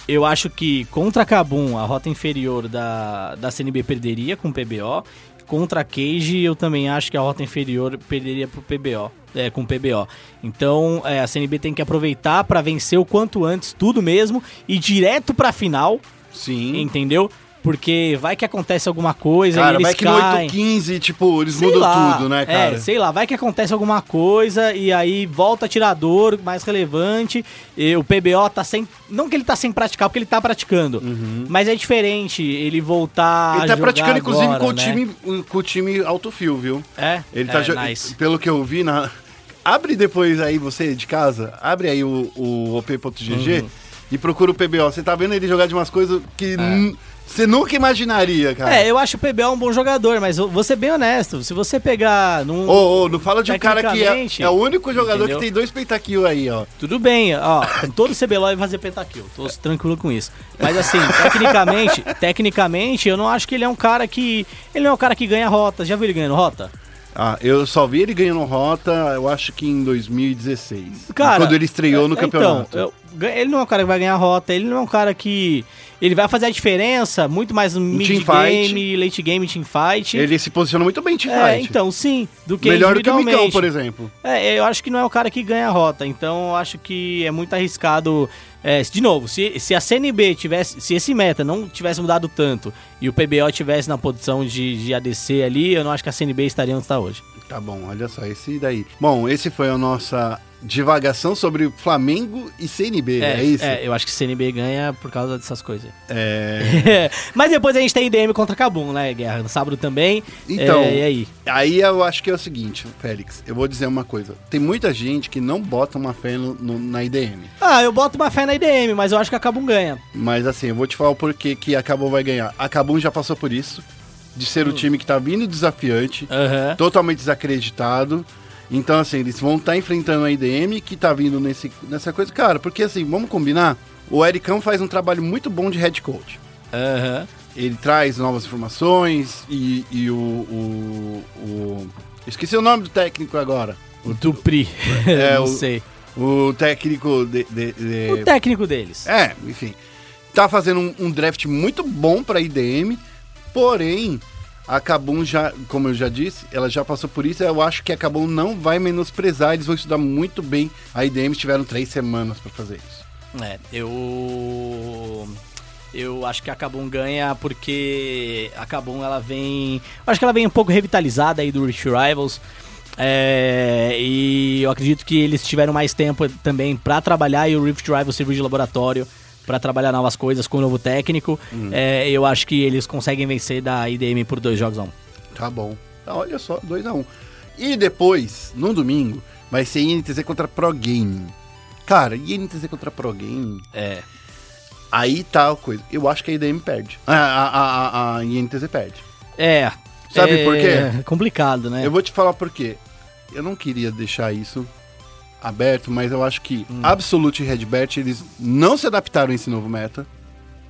eu acho que contra Kabum, a rota inferior da, da CNB perderia com o PBO. Contra a Cage, eu também acho que a rota inferior perderia pro PBO, é, com o PBO. Então, é, a CNB tem que aproveitar pra vencer o quanto antes tudo mesmo e direto pra final, Sim. entendeu? Porque vai que acontece alguma coisa Cara, e eles vai que no caem. 815, tipo, eles Sei mudam lá, tudo, né, cara? É, sei lá, vai que acontece alguma coisa e aí volta atirador mais relevante. E o PBO tá sem. Não que ele tá sem praticar, porque ele tá praticando. Mas é diferente ele voltar. Uhum. Ele tá praticando, inclusive, agora, com, o né? time, com o time autofil, viu? É, Ele tá é, jo- nice. Pelo que eu vi na. Abre depois aí, você de casa, abre aí o, o op.gg Uhum. E procura o PBO. Você tá vendo ele jogar de umas coisas que n- você nunca imaginaria, cara. É, eu acho o PBO um bom jogador, mas vou ser bem honesto. Se você pegar num. Ô, ô, não fala de um cara que é, é o único jogador entendeu? que tem dois pentakill aí, ó. Tudo bem, ó, todo CBLOL vai fazer pentakill, tô tranquilo com isso. Mas assim, tecnicamente, tecnicamente, eu não acho que ele é um cara que. Ele não é um cara que ganha rota. Já viu ele ganhando rota? Ah, eu só vi ele ganhando rota, eu acho que em 2016. Cara, quando ele estreou no é, campeonato. Então, eu- ele não é um cara que vai ganhar rota, ele não é um cara que. Ele vai fazer a diferença muito mais no mid teamfight. game, late game, teamfight. Ele se posiciona muito bem em é, teamfight. então, sim, do que Melhor do que o Micão, por exemplo. É, eu acho que não é o cara que ganha rota, então eu acho que é muito arriscado. É, de novo, se, se a CNB tivesse, se esse meta não tivesse mudado tanto e o PBO tivesse na posição de, de ADC ali, eu não acho que a CNB estaria onde está hoje. Tá bom, olha só, esse daí. Bom, esse foi a nossa divagação sobre Flamengo e CNB, é, isso? É, eu acho que CNB ganha por causa dessas coisas. É. Mas depois a gente tem IDM contra Cabum, né, Guerra? No sábado também. Então, É, e aí? Aí eu acho que é o seguinte, Félix, eu vou dizer uma coisa. Tem muita gente que não bota uma fé no- no- na IDM. Ah, eu boto uma fé na IDM, mas eu acho que a Cabum ganha. Mas assim, eu vou te falar o porquê que a Cabum vai ganhar. A Cabum já passou por isso, de ser o time que tá vindo desafiante, Aham. totalmente desacreditado. Então, assim, eles vão estar enfrentando a IDM que tá vindo nesse, nessa coisa. Cara, porque assim, vamos combinar? O Ericão faz um trabalho muito bom de head coach. Aham. Ele traz novas informações e, e o, o, o- Esqueci o nome do técnico agora. O Dupri. É, não o- sei. O técnico de. de- de- O técnico deles. É, enfim. Tá fazendo um, um draft muito bom pra IDM, porém, a Kabum já, como eu já disse, ela já passou por isso. Eu acho que a Kabum não vai menosprezar, eles vão estudar muito bem. A IDM tiveram três semanas pra fazer isso. É, eu. Eu acho que a Kabum ganha porque a Kabum ela vem. Acho que ela vem um pouco revitalizada aí do Rift Rivals. É, e eu acredito que eles tiveram mais tempo também pra trabalhar e o Rift Rivals serviu de laboratório pra trabalhar novas coisas com o novo técnico. É, eu acho que eles conseguem vencer da IDM por dois jogos a um. Tá bom. Tá, olha só, 2x1. Um. E depois, no domingo, vai ser INTZ contra Pro Gaming. Cara, INTZ contra Pro Gaming, É. aí tá a coisa. Eu acho que a IDM perde. A, a, a, a INTZ perde. É. Sabe é por quê? Complicado, né? Eu vou te falar por quê. Eu não queria deixar isso aberto, mas eu acho que Absolute e Redbert, eles não se adaptaram a esse novo meta.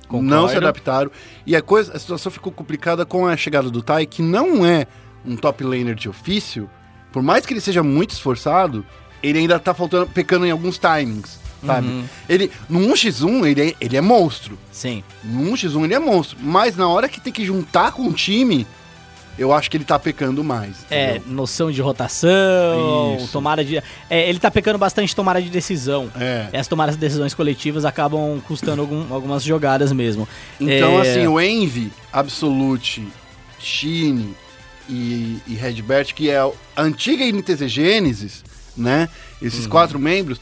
Concordo. Não se adaptaram. E a, coisa, a situação ficou complicada com a chegada do Tai, que não é um top laner de ofício. Por mais que ele seja muito esforçado, ele ainda tá faltando, pecando em alguns timings, sabe? Ele, no 1x1, ele é, ele é monstro. Sim. No 1x1 ele é monstro. Mas na hora que tem que juntar com o time, eu acho que ele tá pecando mais. É, entendeu? noção de rotação, Isso. tomada de. É, ele tá pecando bastante tomada de decisão. É. As tomadas de decisões coletivas acabam custando algum- algumas jogadas mesmo. Então, É, assim, o Envy, Absolute, Shine e, e Redbert, que é a antiga NTZ Genesis, né? Esses Uhum. quatro membros,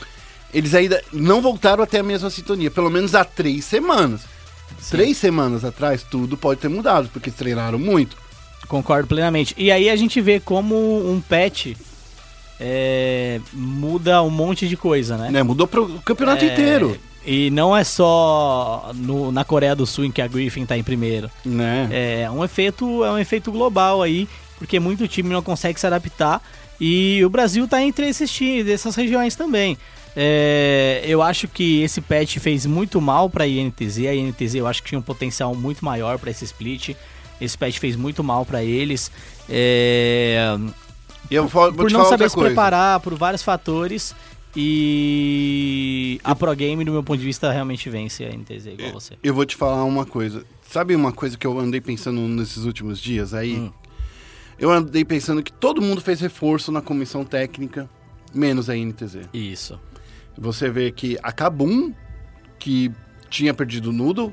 eles ainda não voltaram até a mesma sintonia, pelo menos há três semanas. Três semanas atrás, tudo pode ter mudado, porque treinaram muito. Concordo plenamente. E aí a gente vê como um patch é, muda um monte de coisa, né? Né? Mudou pro campeonato É, inteiro. E não é só no- na Coreia do Sul em que a Griffin tá em primeiro. Né? É um efeito, é um efeito global aí, porque muito time não consegue se adaptar e o Brasil tá entre esses times, dessas regiões também. É, eu acho que esse patch fez muito mal pra INTZ. A INTZ eu acho que tinha um potencial muito maior pra esse split. Esse patch fez muito mal pra eles. É, eu vou, por não saber se coisa. preparar por vários fatores. E a Pro Game, do meu ponto de vista, realmente vence a NTZ, igual você. Eu vou te falar uma coisa. Sabe uma coisa que eu andei pensando nesses últimos dias aí? Hum. Eu andei pensando que todo mundo fez reforço na comissão técnica, menos a NTZ. Isso. Você vê que a Kabum, que tinha perdido o Noodle,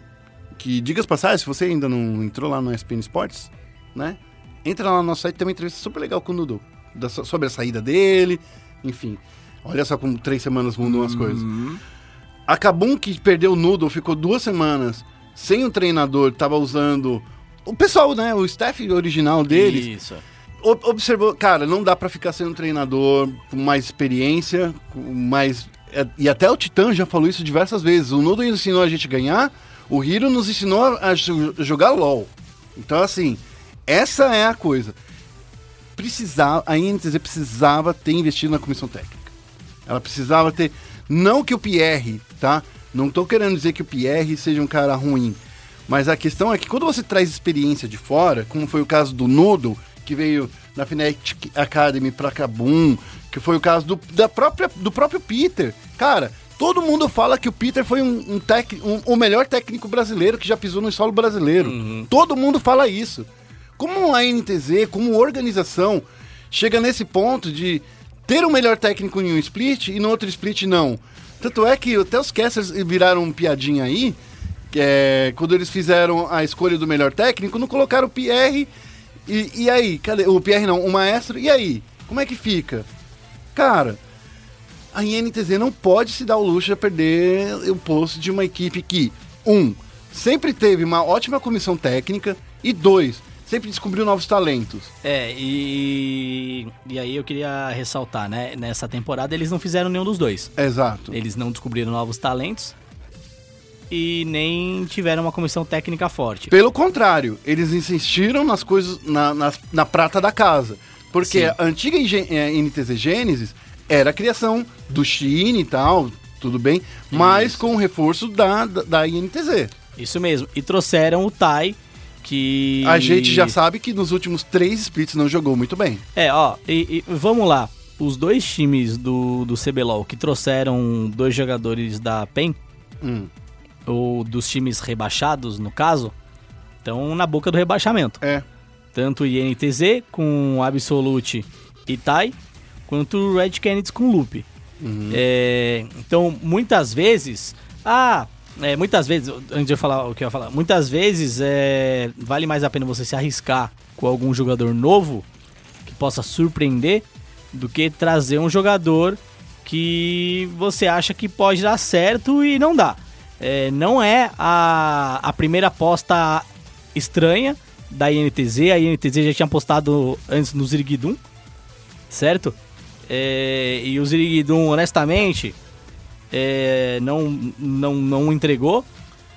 que, diga-se passagem, se você ainda não entrou lá no SPN Sports, né? Entra lá no nosso site, tem uma entrevista super legal com o Noodle, da- sobre a saída dele, enfim. Olha só como três semanas mudam as coisas. A Kabum, que perdeu o Noodle, ficou duas semanas sem o treinador, tava usando... O pessoal, né? O staff original deles Isso. ob- observou, cara, não dá pra ficar sendo treinador com mais experiência, com mais. é, E até o Titã já falou isso diversas vezes. O Nudo ensinou a gente a ganhar, o Hiro nos ensinou a jo- jogar LOL. Então, assim, essa é a coisa. Precisava, a INTZ precisava ter investido na comissão técnica. Ela precisava ter. Não que o Pierre, tá? Não tô querendo dizer que o Pierre seja um cara ruim. Mas a questão é que quando você traz experiência de fora, como foi o caso do Noodle, que veio na Fnatic Academy pra Kabum, que foi o caso do, da própria, do próprio Peter. Cara, todo mundo fala que o Peter foi um, um, tec, um- o melhor técnico brasileiro que já pisou no solo brasileiro. Todo mundo fala isso. Como a NTZ, como organização, chega nesse ponto de ter o melhor técnico em um split e no outro split não. Tanto é que até os casters viraram piadinha aí, que é, quando eles fizeram a escolha do melhor técnico, não colocaram o Pierre. E, e aí? Cadê? O Pierre não, o maestro. E aí? Como é que fica? Cara, a INTZ não pode se dar o luxo de perder o posto de uma equipe que, um, sempre teve uma ótima comissão técnica e dois, sempre descobriu novos talentos. É, e, e aí eu queria ressaltar, né? Nessa temporada eles não fizeram nenhum dos dois. Exato. Eles não descobriram novos talentos e nem tiveram uma comissão técnica forte. Pelo contrário, eles insistiram nas coisas, na, na, na prata da casa. Porque Sim. a antiga eh, NTZ Gênesis era a criação do Chine e tal, tudo bem, mas com o reforço da, da, da INTZ. Isso mesmo. E trouxeram o Tai, que. A gente já sabe que nos últimos três splits não jogou muito bem. É, ó, e, e vamos lá. Os dois times do, do CBLOL que trouxeram dois jogadores da PEN, Hum. ou dos times rebaixados, no caso, estão na boca do rebaixamento. É. Tanto INTZ com Absolute e Tai, quanto o Red Kennedy com Loop. É, então, muitas vezes. Ah, é, muitas vezes, antes de eu falar o que eu ia falar, muitas vezes é, vale mais a pena você se arriscar com algum jogador novo que possa surpreender do que trazer um jogador que você acha que pode dar certo e não dá. É, não é a, a primeira aposta estranha da INTZ. A INTZ já tinha apostado antes no Ziriguidum, certo? É, e o Ziriguidum, honestamente, é, não, não, não entregou.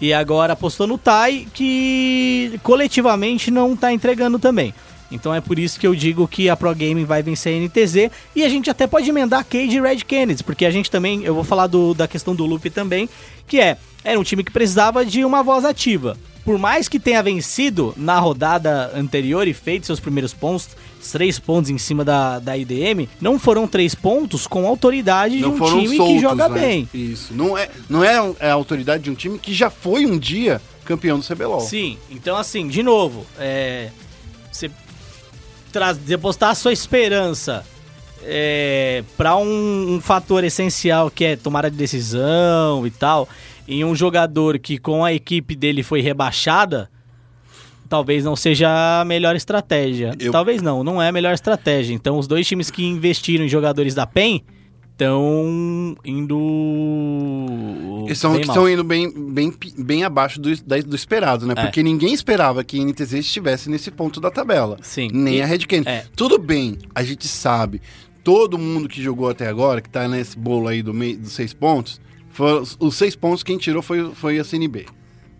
E agora apostou no Tai, que coletivamente não tá entregando também. Então é por isso que eu digo que a Pro Gaming vai vencer a NTZ. E a gente até pode emendar Cade e Red Kennedy, porque a gente também, eu vou falar do, da questão do Loop também, que é, era um time que precisava de uma voz ativa. Por mais que tenha vencido na rodada anterior e feito seus primeiros pontos, os três pontos em cima da, da IDM, não foram três pontos com autoridade Não de um foram time soltos, que joga né? bem. Isso. Não é, não é é a autoridade de um time que já foi um dia campeão do CBLOL. Sim, então assim, de novo, é, você traz, depositar a sua esperança é, para um, um fator essencial que é tomada de decisão e tal, em um jogador que com a equipe dele foi rebaixada, talvez não seja a melhor estratégia. Eu- Talvez não, não é a melhor estratégia. Então os dois times que investiram em jogadores da PEN estão indo. São, estão indo bem, bem, bem abaixo do, da- do esperado, né? É. Porque ninguém esperava que a NTZ estivesse nesse ponto da tabela. Sim. Nem E- a Red Kennedy. é. Tudo bem, a gente sabe. Todo mundo que jogou até agora, que tá nesse bolo aí do meio, dos seis pontos, foram- os seis pontos quem tirou foi, foi a CNB.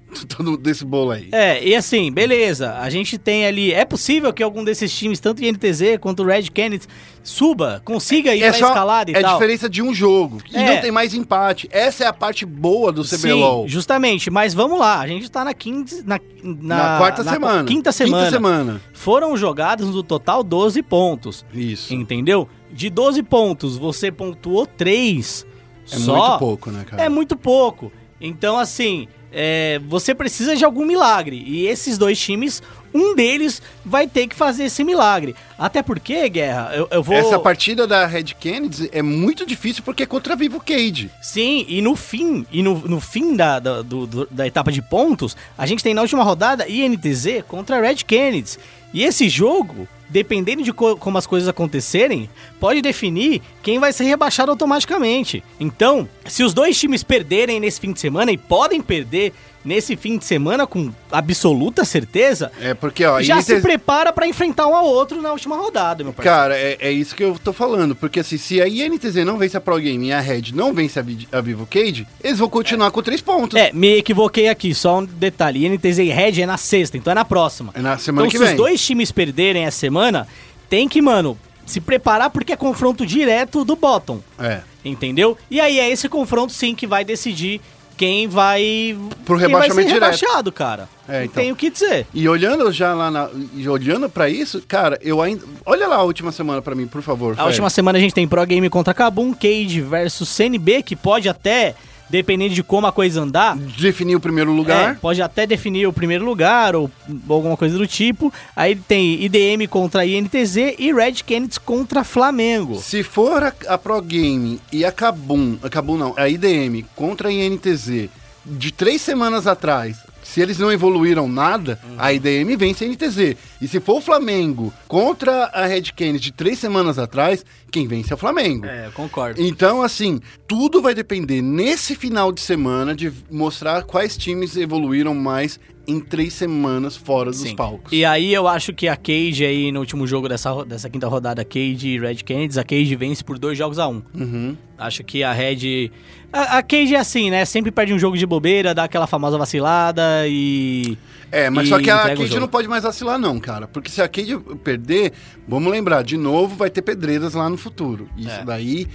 Todo desse bolo aí. É, e assim, beleza. A gente tem ali. É possível que algum desses times, tanto o INTZ quanto o Red Kennedy, suba, consiga ir é pra só escalada e é a tal. diferença de um jogo. E É. não tem mais empate. Essa é a parte boa do Sim, CBLOL. justamente. Mas vamos lá. A gente tá na quinta. Na, na, Na, quarta na semana. Quinta semana. Quinta semana. Foram jogados no total 12 pontos. Isso. Entendeu? De 12 pontos, você pontuou 3. É só. muito pouco, né, cara? É muito pouco. Então, assim, é, você precisa de algum milagre. E esses dois times, um deles vai ter que fazer esse milagre. Até porque, Guerra, eu, eu vou. Essa partida da Red Kennedy é muito difícil porque é contra Vivo Cage. Sim, e no fim, e no, no fim da, da, do- da etapa de pontos, a gente tem na última rodada INTZ contra Red Kennedy. E esse jogo, dependendo de co- como as coisas acontecerem, pode definir quem vai ser rebaixado automaticamente. Então, se os dois times perderem nesse fim de semana, e podem perder nesse fim de semana com absoluta certeza, É porque, ó, já INTZ se prepara pra enfrentar um ao outro na última rodada, meu parceiro. Cara, é, é isso que eu tô falando. Porque assim, se a INTZ não vence a Pro Game e a Red não vence a, Vi- a Vivo Cage, eles vão continuar com três pontos. É, me equivoquei aqui, só um detalhe. INTZ e Red é na sexta, então é na próxima. É na semana então, que se vem. os dois times perderem essa semana, tem que, mano, se preparar porque é confronto direto do bottom. É. Entendeu? E aí é esse confronto, sim, que vai decidir quem vai. Pro quem vai ser rebaixamento direto. rebaixado, cara. É, então. tem o que dizer. E olhando já lá na. E olhando pra isso, cara, eu ainda. Olha lá a última semana pra mim, por favor. A Fred. última semana a gente tem Pro Game contra Kabum, Cage versus CNB, que pode até, dependendo de como a coisa andar, Definir o primeiro É, lugar. pode até definir o primeiro lugar ou alguma coisa do tipo. Aí tem IDM contra INTZ e Red Kennedy contra Flamengo. Se for a, a Pro Game e a Kabum, a Kabum não, a IDM contra a INTZ de três semanas atrás, Se eles não evoluíram nada, a IDM vence a NTZ. E se for o Flamengo contra a Red Kennedy de três semanas atrás, quem vence é o Flamengo. É, eu concordo. Então, assim, tudo vai depender nesse final de semana de mostrar quais times evoluíram mais em três semanas fora dos Sim. palcos. E aí eu acho que a Cage aí no último jogo dessa, dessa quinta rodada, Cage e Red Kennedy, a Cage vence por dois jogos a um. Uhum. Acho que a Red. A, a Cage é assim, né? Sempre perde um jogo de bobeira, dá aquela famosa vacilada e. É, mas e só que a jogo. não pode mais vacilar, não, cara. Porque se a Cade perder, vamos lembrar, de novo vai ter pedreiras lá no futuro. Isso É. daí.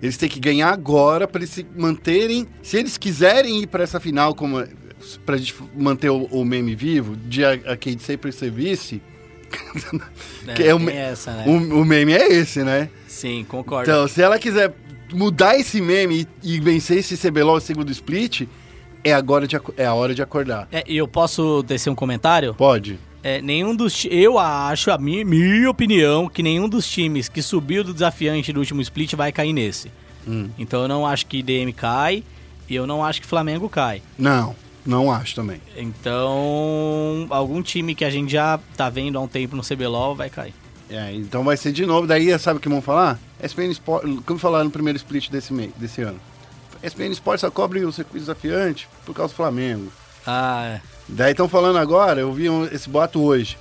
Eles têm que ganhar agora para eles se manterem. Se eles quiserem ir para essa final, como pra gente manter o, o meme vivo, de a, a Cade sempre ser vice, que é o, tem me- essa, né? o, o meme é esse, né? Sim, concordo. Então, se ela quiser mudar esse meme e, e vencer esse CBLOL segundo split, é agora de, é a hora de acordar. É, eu posso descer um comentário? Pode. É, nenhum dos eu acho, a minha, minha opinião, que nenhum dos times que subiu do desafiante do último split vai cair nesse. Hum. Então eu não acho que DM cai e eu não acho que Flamengo cai. Não, não acho também. Então, algum time que a gente já tá vendo há um tempo no CBLOL vai cair. É, então vai ser de novo. Daí, sabe o que vão falar? SPN Sport, como falaram no primeiro split desse, mês, desse ano. SPN Sport só cobre o circuito desafiante por causa do Flamengo. Ah, é. Daí estão falando agora, eu vi um- esse boato hoje.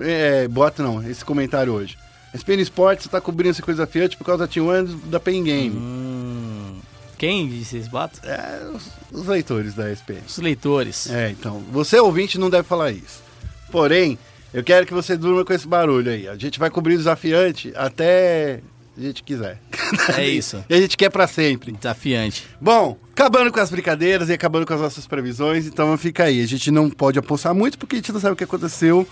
É, boato não, esse comentário hoje. SPN Sport está cobrindo o circuito desafiante por causa da T1 da Pain Game. Hum, quem disse esse boato? É, os, os leitores da SPN. Os leitores. É, então, você ouvinte não deve falar isso. Porém, eu quero que você durma com esse barulho aí. A gente vai cobrir o desafiante até a gente quiser. É isso. E a gente quer pra sempre. Desafiante. Bom, acabando com as brincadeiras e acabando com as nossas previsões, então fica aí. A gente não pode apostar muito porque a gente não sabe o que aconteceu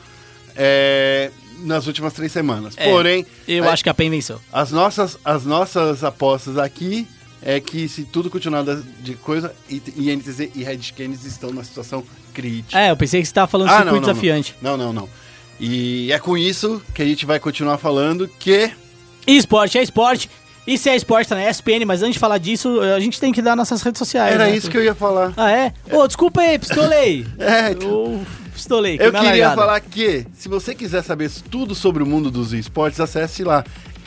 é, nas últimas três semanas. É, Porém, Eu a- acho que a PEN venceu. as nossas, as nossas apostas aqui é que se tudo continuar de coisa, INTZ e Red Kennedy estão numa situação crítica. É, eu pensei que você tava falando Ah, circuito não, não, desafiante. Não, não, não. E é com isso que a gente vai continuar falando que. Esporte é esporte. E se é esporte, tá na ESPN, mas antes de falar disso, a gente tem que dar nossas redes sociais. Era né? isso que eu ia falar. Ah, é? Ô, desculpa aí, pistolei. É, então. Pistolei. Eu queria largada. falar que, se você quiser saber tudo sobre o mundo dos esportes, acesse lá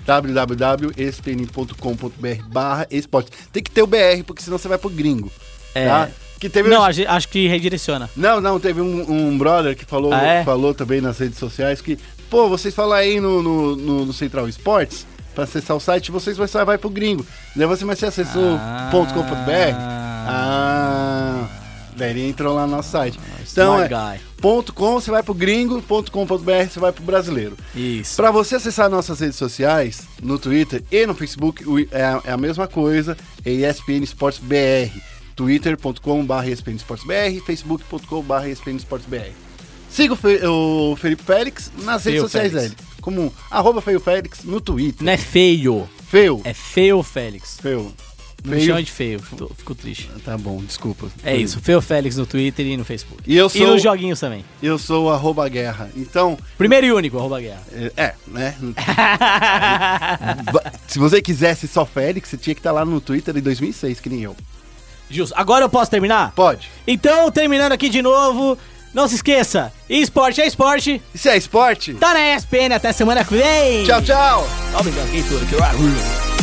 www.espn.com.br barra esportes. Tem que ter o BR, porque senão você vai pro gringo. É. Tá? Que teve Não, gente- acho que redireciona. Não, não, teve um, um brother que falou, Ah, é? falou também nas redes sociais que, pô, vocês falam aí no, no, no- no Central Esportes, pra acessar o site, vocês vai, vai pro gringo. Daí você, mas você acessou Ah. .com.br? Ah, daí ele entrou lá no nosso site. Então é, ponto .com você vai pro gringo, ponto .com.br você vai pro brasileiro. Isso. Pra você acessar nossas redes sociais, no Twitter e no Facebook, é a, é a mesma coisa, é ESPN Esportes BR. twitter.com.br facebook.com.br ESPN Esportes BR. Siga o, Fe- o Felipe Félix nas redes Feio sociais Félix. dele, como arroba Feio Félix no Twitter. Não é feio. Feio. É feio, Félix. Feio. Não me chama de feio, fico, fico triste. Tá bom, desculpa. É isso, feio Félix no Twitter e no Facebook. E eu E sou, nos joguinhos também. eu sou o arroba guerra. Então, Primeiro e único, arroba guerra. é, é, né? Se você quisesse só Félix, você tinha que estar lá no Twitter em 2006, que nem eu. Justo. Agora eu posso terminar? Pode. Então, terminando aqui de novo, não se esqueça, esporte é esporte, Isso é esporte? tá na ESPN até semana que vem. Tchau, tchau! Obrigado, que eu